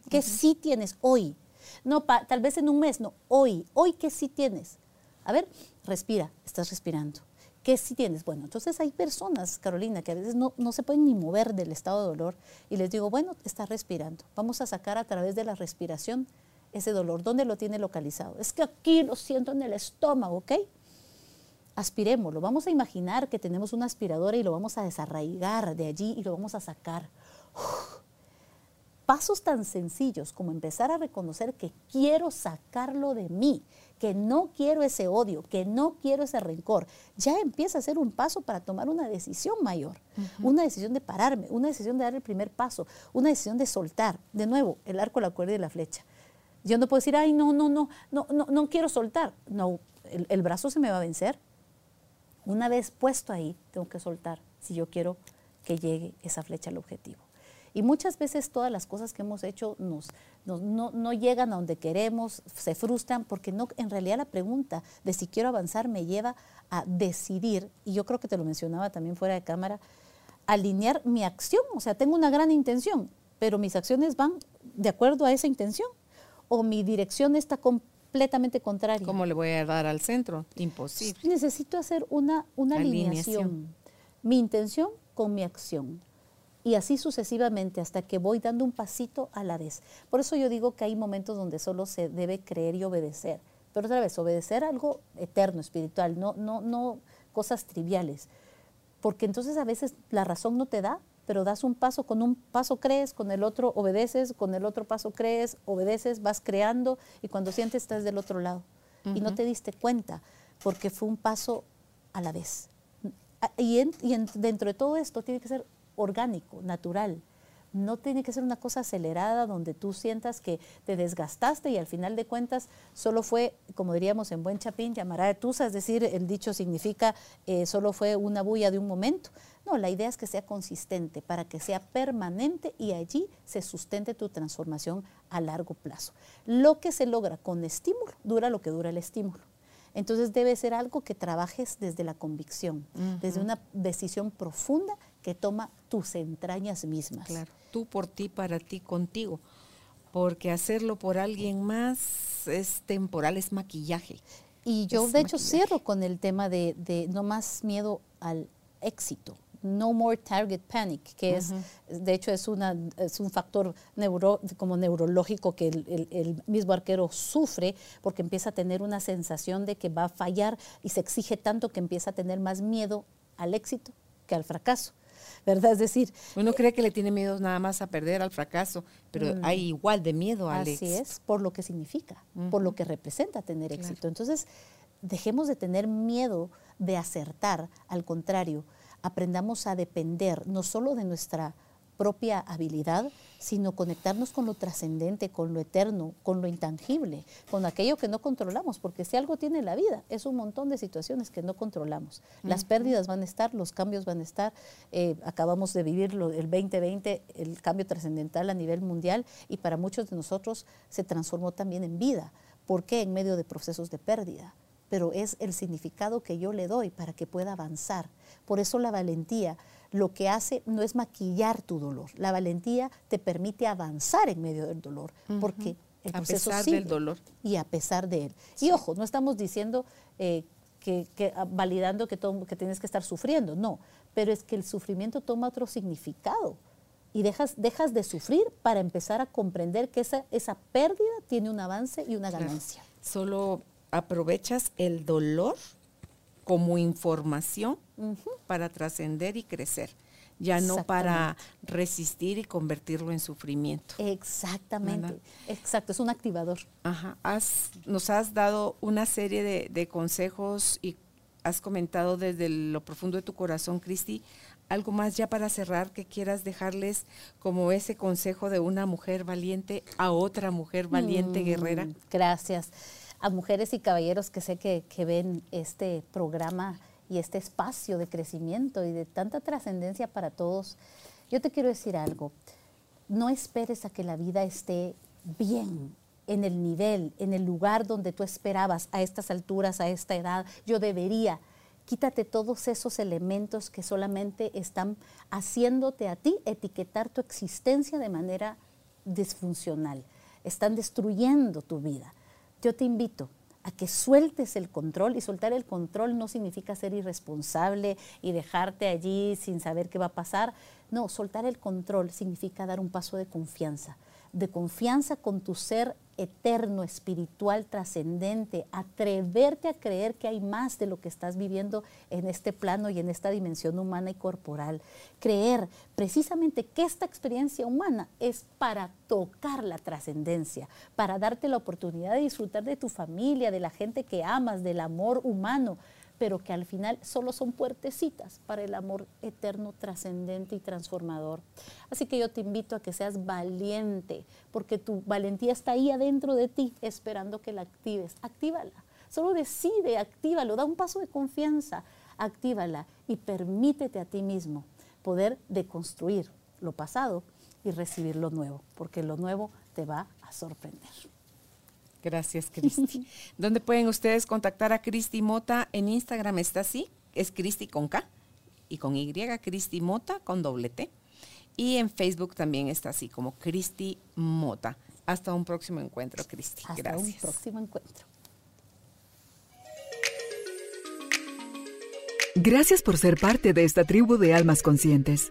¿Qué sí tienes hoy? No, tal vez en un mes, no, hoy. Hoy, ¿qué sí tienes? A ver, respira, estás respirando. ¿Qué sí tienes? Bueno, entonces hay personas, Carolina, que a veces no, no, se pueden ni mover del estado de dolor y les digo, bueno, está respirando. Vamos a sacar a través de la respiración ese dolor. ¿Dónde lo tiene localizado? Es que aquí lo siento en el estómago, ¿ok? Aspirémoslo. Vamos a imaginar que tenemos una aspiradora y lo vamos a desarraigar de allí y lo vamos a sacar. Pasos tan sencillos como empezar a reconocer que quiero sacarlo de mí, que no quiero ese odio, que no quiero ese rencor, ya empieza a ser un paso para tomar una decisión mayor, una decisión de pararme, una decisión de dar el primer paso, una decisión de soltar. De nuevo, el arco, la cuerda y la flecha. Yo no puedo decir, ay, no, no, no, no, no, no quiero soltar. No, el, el brazo se me va a vencer. Una vez puesto ahí, tengo que soltar si yo quiero que llegue esa flecha al objetivo. Y muchas veces todas las cosas que hemos hecho no, llegan a donde queremos, se frustran, porque en realidad la pregunta de si quiero avanzar me lleva a decidir, y yo creo que te lo mencionaba también fuera de cámara, alinear mi acción. O sea, tengo una gran intención, pero mis acciones van de acuerdo a esa intención, o mi dirección está completamente contraria. ¿Cómo le voy a dar al centro? Imposible. Necesito hacer una, una alineación. Mi intención con mi acción y así sucesivamente hasta que voy dando un pasito a la vez. Por eso yo digo que hay momentos donde solo se debe creer y obedecer. Pero otra vez, obedecer algo eterno, espiritual, no, no, no cosas triviales. Porque entonces a veces la razón no te da, pero das un paso, con un paso crees, con el otro obedeces, con el otro paso crees, obedeces, vas creando y cuando sientes estás del otro lado. Y no te diste cuenta, porque fue un paso a la vez. Y, y dentro de todo esto tiene que ser orgánico, natural. No tiene que ser una cosa acelerada donde tú sientas que te desgastaste y al final de cuentas solo fue, como diríamos en buen chapín, llamará de tusa, es decir, el dicho significa eh, solo fue una bulla de un momento. No, la idea es que sea consistente para que sea permanente y allí se sustente tu transformación a largo plazo. Lo que se logra con estímulo dura lo que dura el estímulo. Entonces debe ser algo que trabajes desde la convicción, desde una decisión profunda que toma tus entrañas mismas. Claro, tú por ti, para ti, contigo. Porque hacerlo por alguien más es temporal, es maquillaje. Y yo de hecho cierro con el tema de, de no más miedo al éxito. No More Target Panic, que es, de hecho, es, una, es un factor neuro, como neurológico que el, el, mismo arquero sufre porque empieza a tener una sensación de que va a fallar y se exige tanto que empieza a tener más miedo al éxito que al fracaso. ¿Verdad? Es decir... Uno cree que le tiene miedo nada más a perder, al fracaso, pero mm. hay igual de miedo al éxito. Así es, por lo que significa, por lo que representa tener éxito. Entonces, dejemos de tener miedo de acertar, al contrario, aprendamos a depender no solo de nuestra propia habilidad, sino conectarnos con lo trascendente, con lo eterno, con lo intangible, con aquello que no controlamos, porque si algo tiene la vida, es un montón de situaciones que no controlamos. Las pérdidas van a estar, los cambios van a estar, eh, acabamos de vivir el 2020, el cambio trascendental a nivel mundial, y para muchos de nosotros se transformó también en vida. ¿Por qué? En medio de procesos de pérdida pero es el significado que yo le doy para que pueda avanzar. Por eso la valentía lo que hace no es maquillar tu dolor. La valentía te permite avanzar en medio del dolor, porque el proceso a pesar del dolor. Y a pesar de él. Y ojo, no estamos diciendo eh, que, ah, validando que, que tienes que estar sufriendo, no, pero es que el sufrimiento toma otro significado y dejas, dejas de sufrir para empezar a comprender que esa, esa pérdida tiene un avance y una ganancia. Solo aprovechas el dolor como información para trascender y crecer, ya no para resistir y convertirlo en sufrimiento. Exactamente, exacto, es un activador. Ajá, nos has dado una serie de, consejos y has comentado desde lo profundo de tu corazón, Cristi, algo más ya para cerrar que quieras dejarles como ese consejo de una mujer valiente a otra mujer valiente, mm, guerrera. Gracias a mujeres y caballeros que sé que, ven este programa y este espacio de crecimiento y de tanta trascendencia para todos, yo te quiero decir algo. No esperes a que la vida esté bien, en el nivel, en el lugar donde tú esperabas a estas alturas, a esta edad. Yo debería. Quítate todos esos elementos que solamente están haciéndote a ti etiquetar tu existencia de manera disfuncional. Están destruyendo tu vida yo te invito a que sueltes el control y soltar el control no significa ser irresponsable y dejarte allí sin saber qué va a pasar. No, soltar el control significa dar un paso de confianza, de confianza con tu ser eterno, espiritual, trascendente, atreverte a creer que hay más de lo que estás viviendo en este plano y en esta dimensión humana y corporal. Creer precisamente que esta experiencia humana es para tocar la trascendencia, para darte la oportunidad de disfrutar de tu familia, de la gente que amas, del amor humano pero que al final solo son puertecitas para el amor eterno, trascendente y transformador. Así que yo te invito a que seas valiente, porque tu valentía está ahí adentro de ti, esperando que la actives. Actívala. Solo decide, actívalo, da un paso de confianza, actívala y permítete a ti mismo poder deconstruir lo pasado y recibir lo nuevo, porque lo nuevo te va a sorprender. Gracias, Cristi. ¿Dónde pueden ustedes contactar a Cristi Mota? En Instagram está así, es Cristi con K y con Y, Cristi Mota con doble T. Y en Facebook también está así, como Cristi Mota. Hasta un próximo encuentro, Cristi. Hasta un próximo encuentro. Gracias por ser parte de esta tribu de almas conscientes.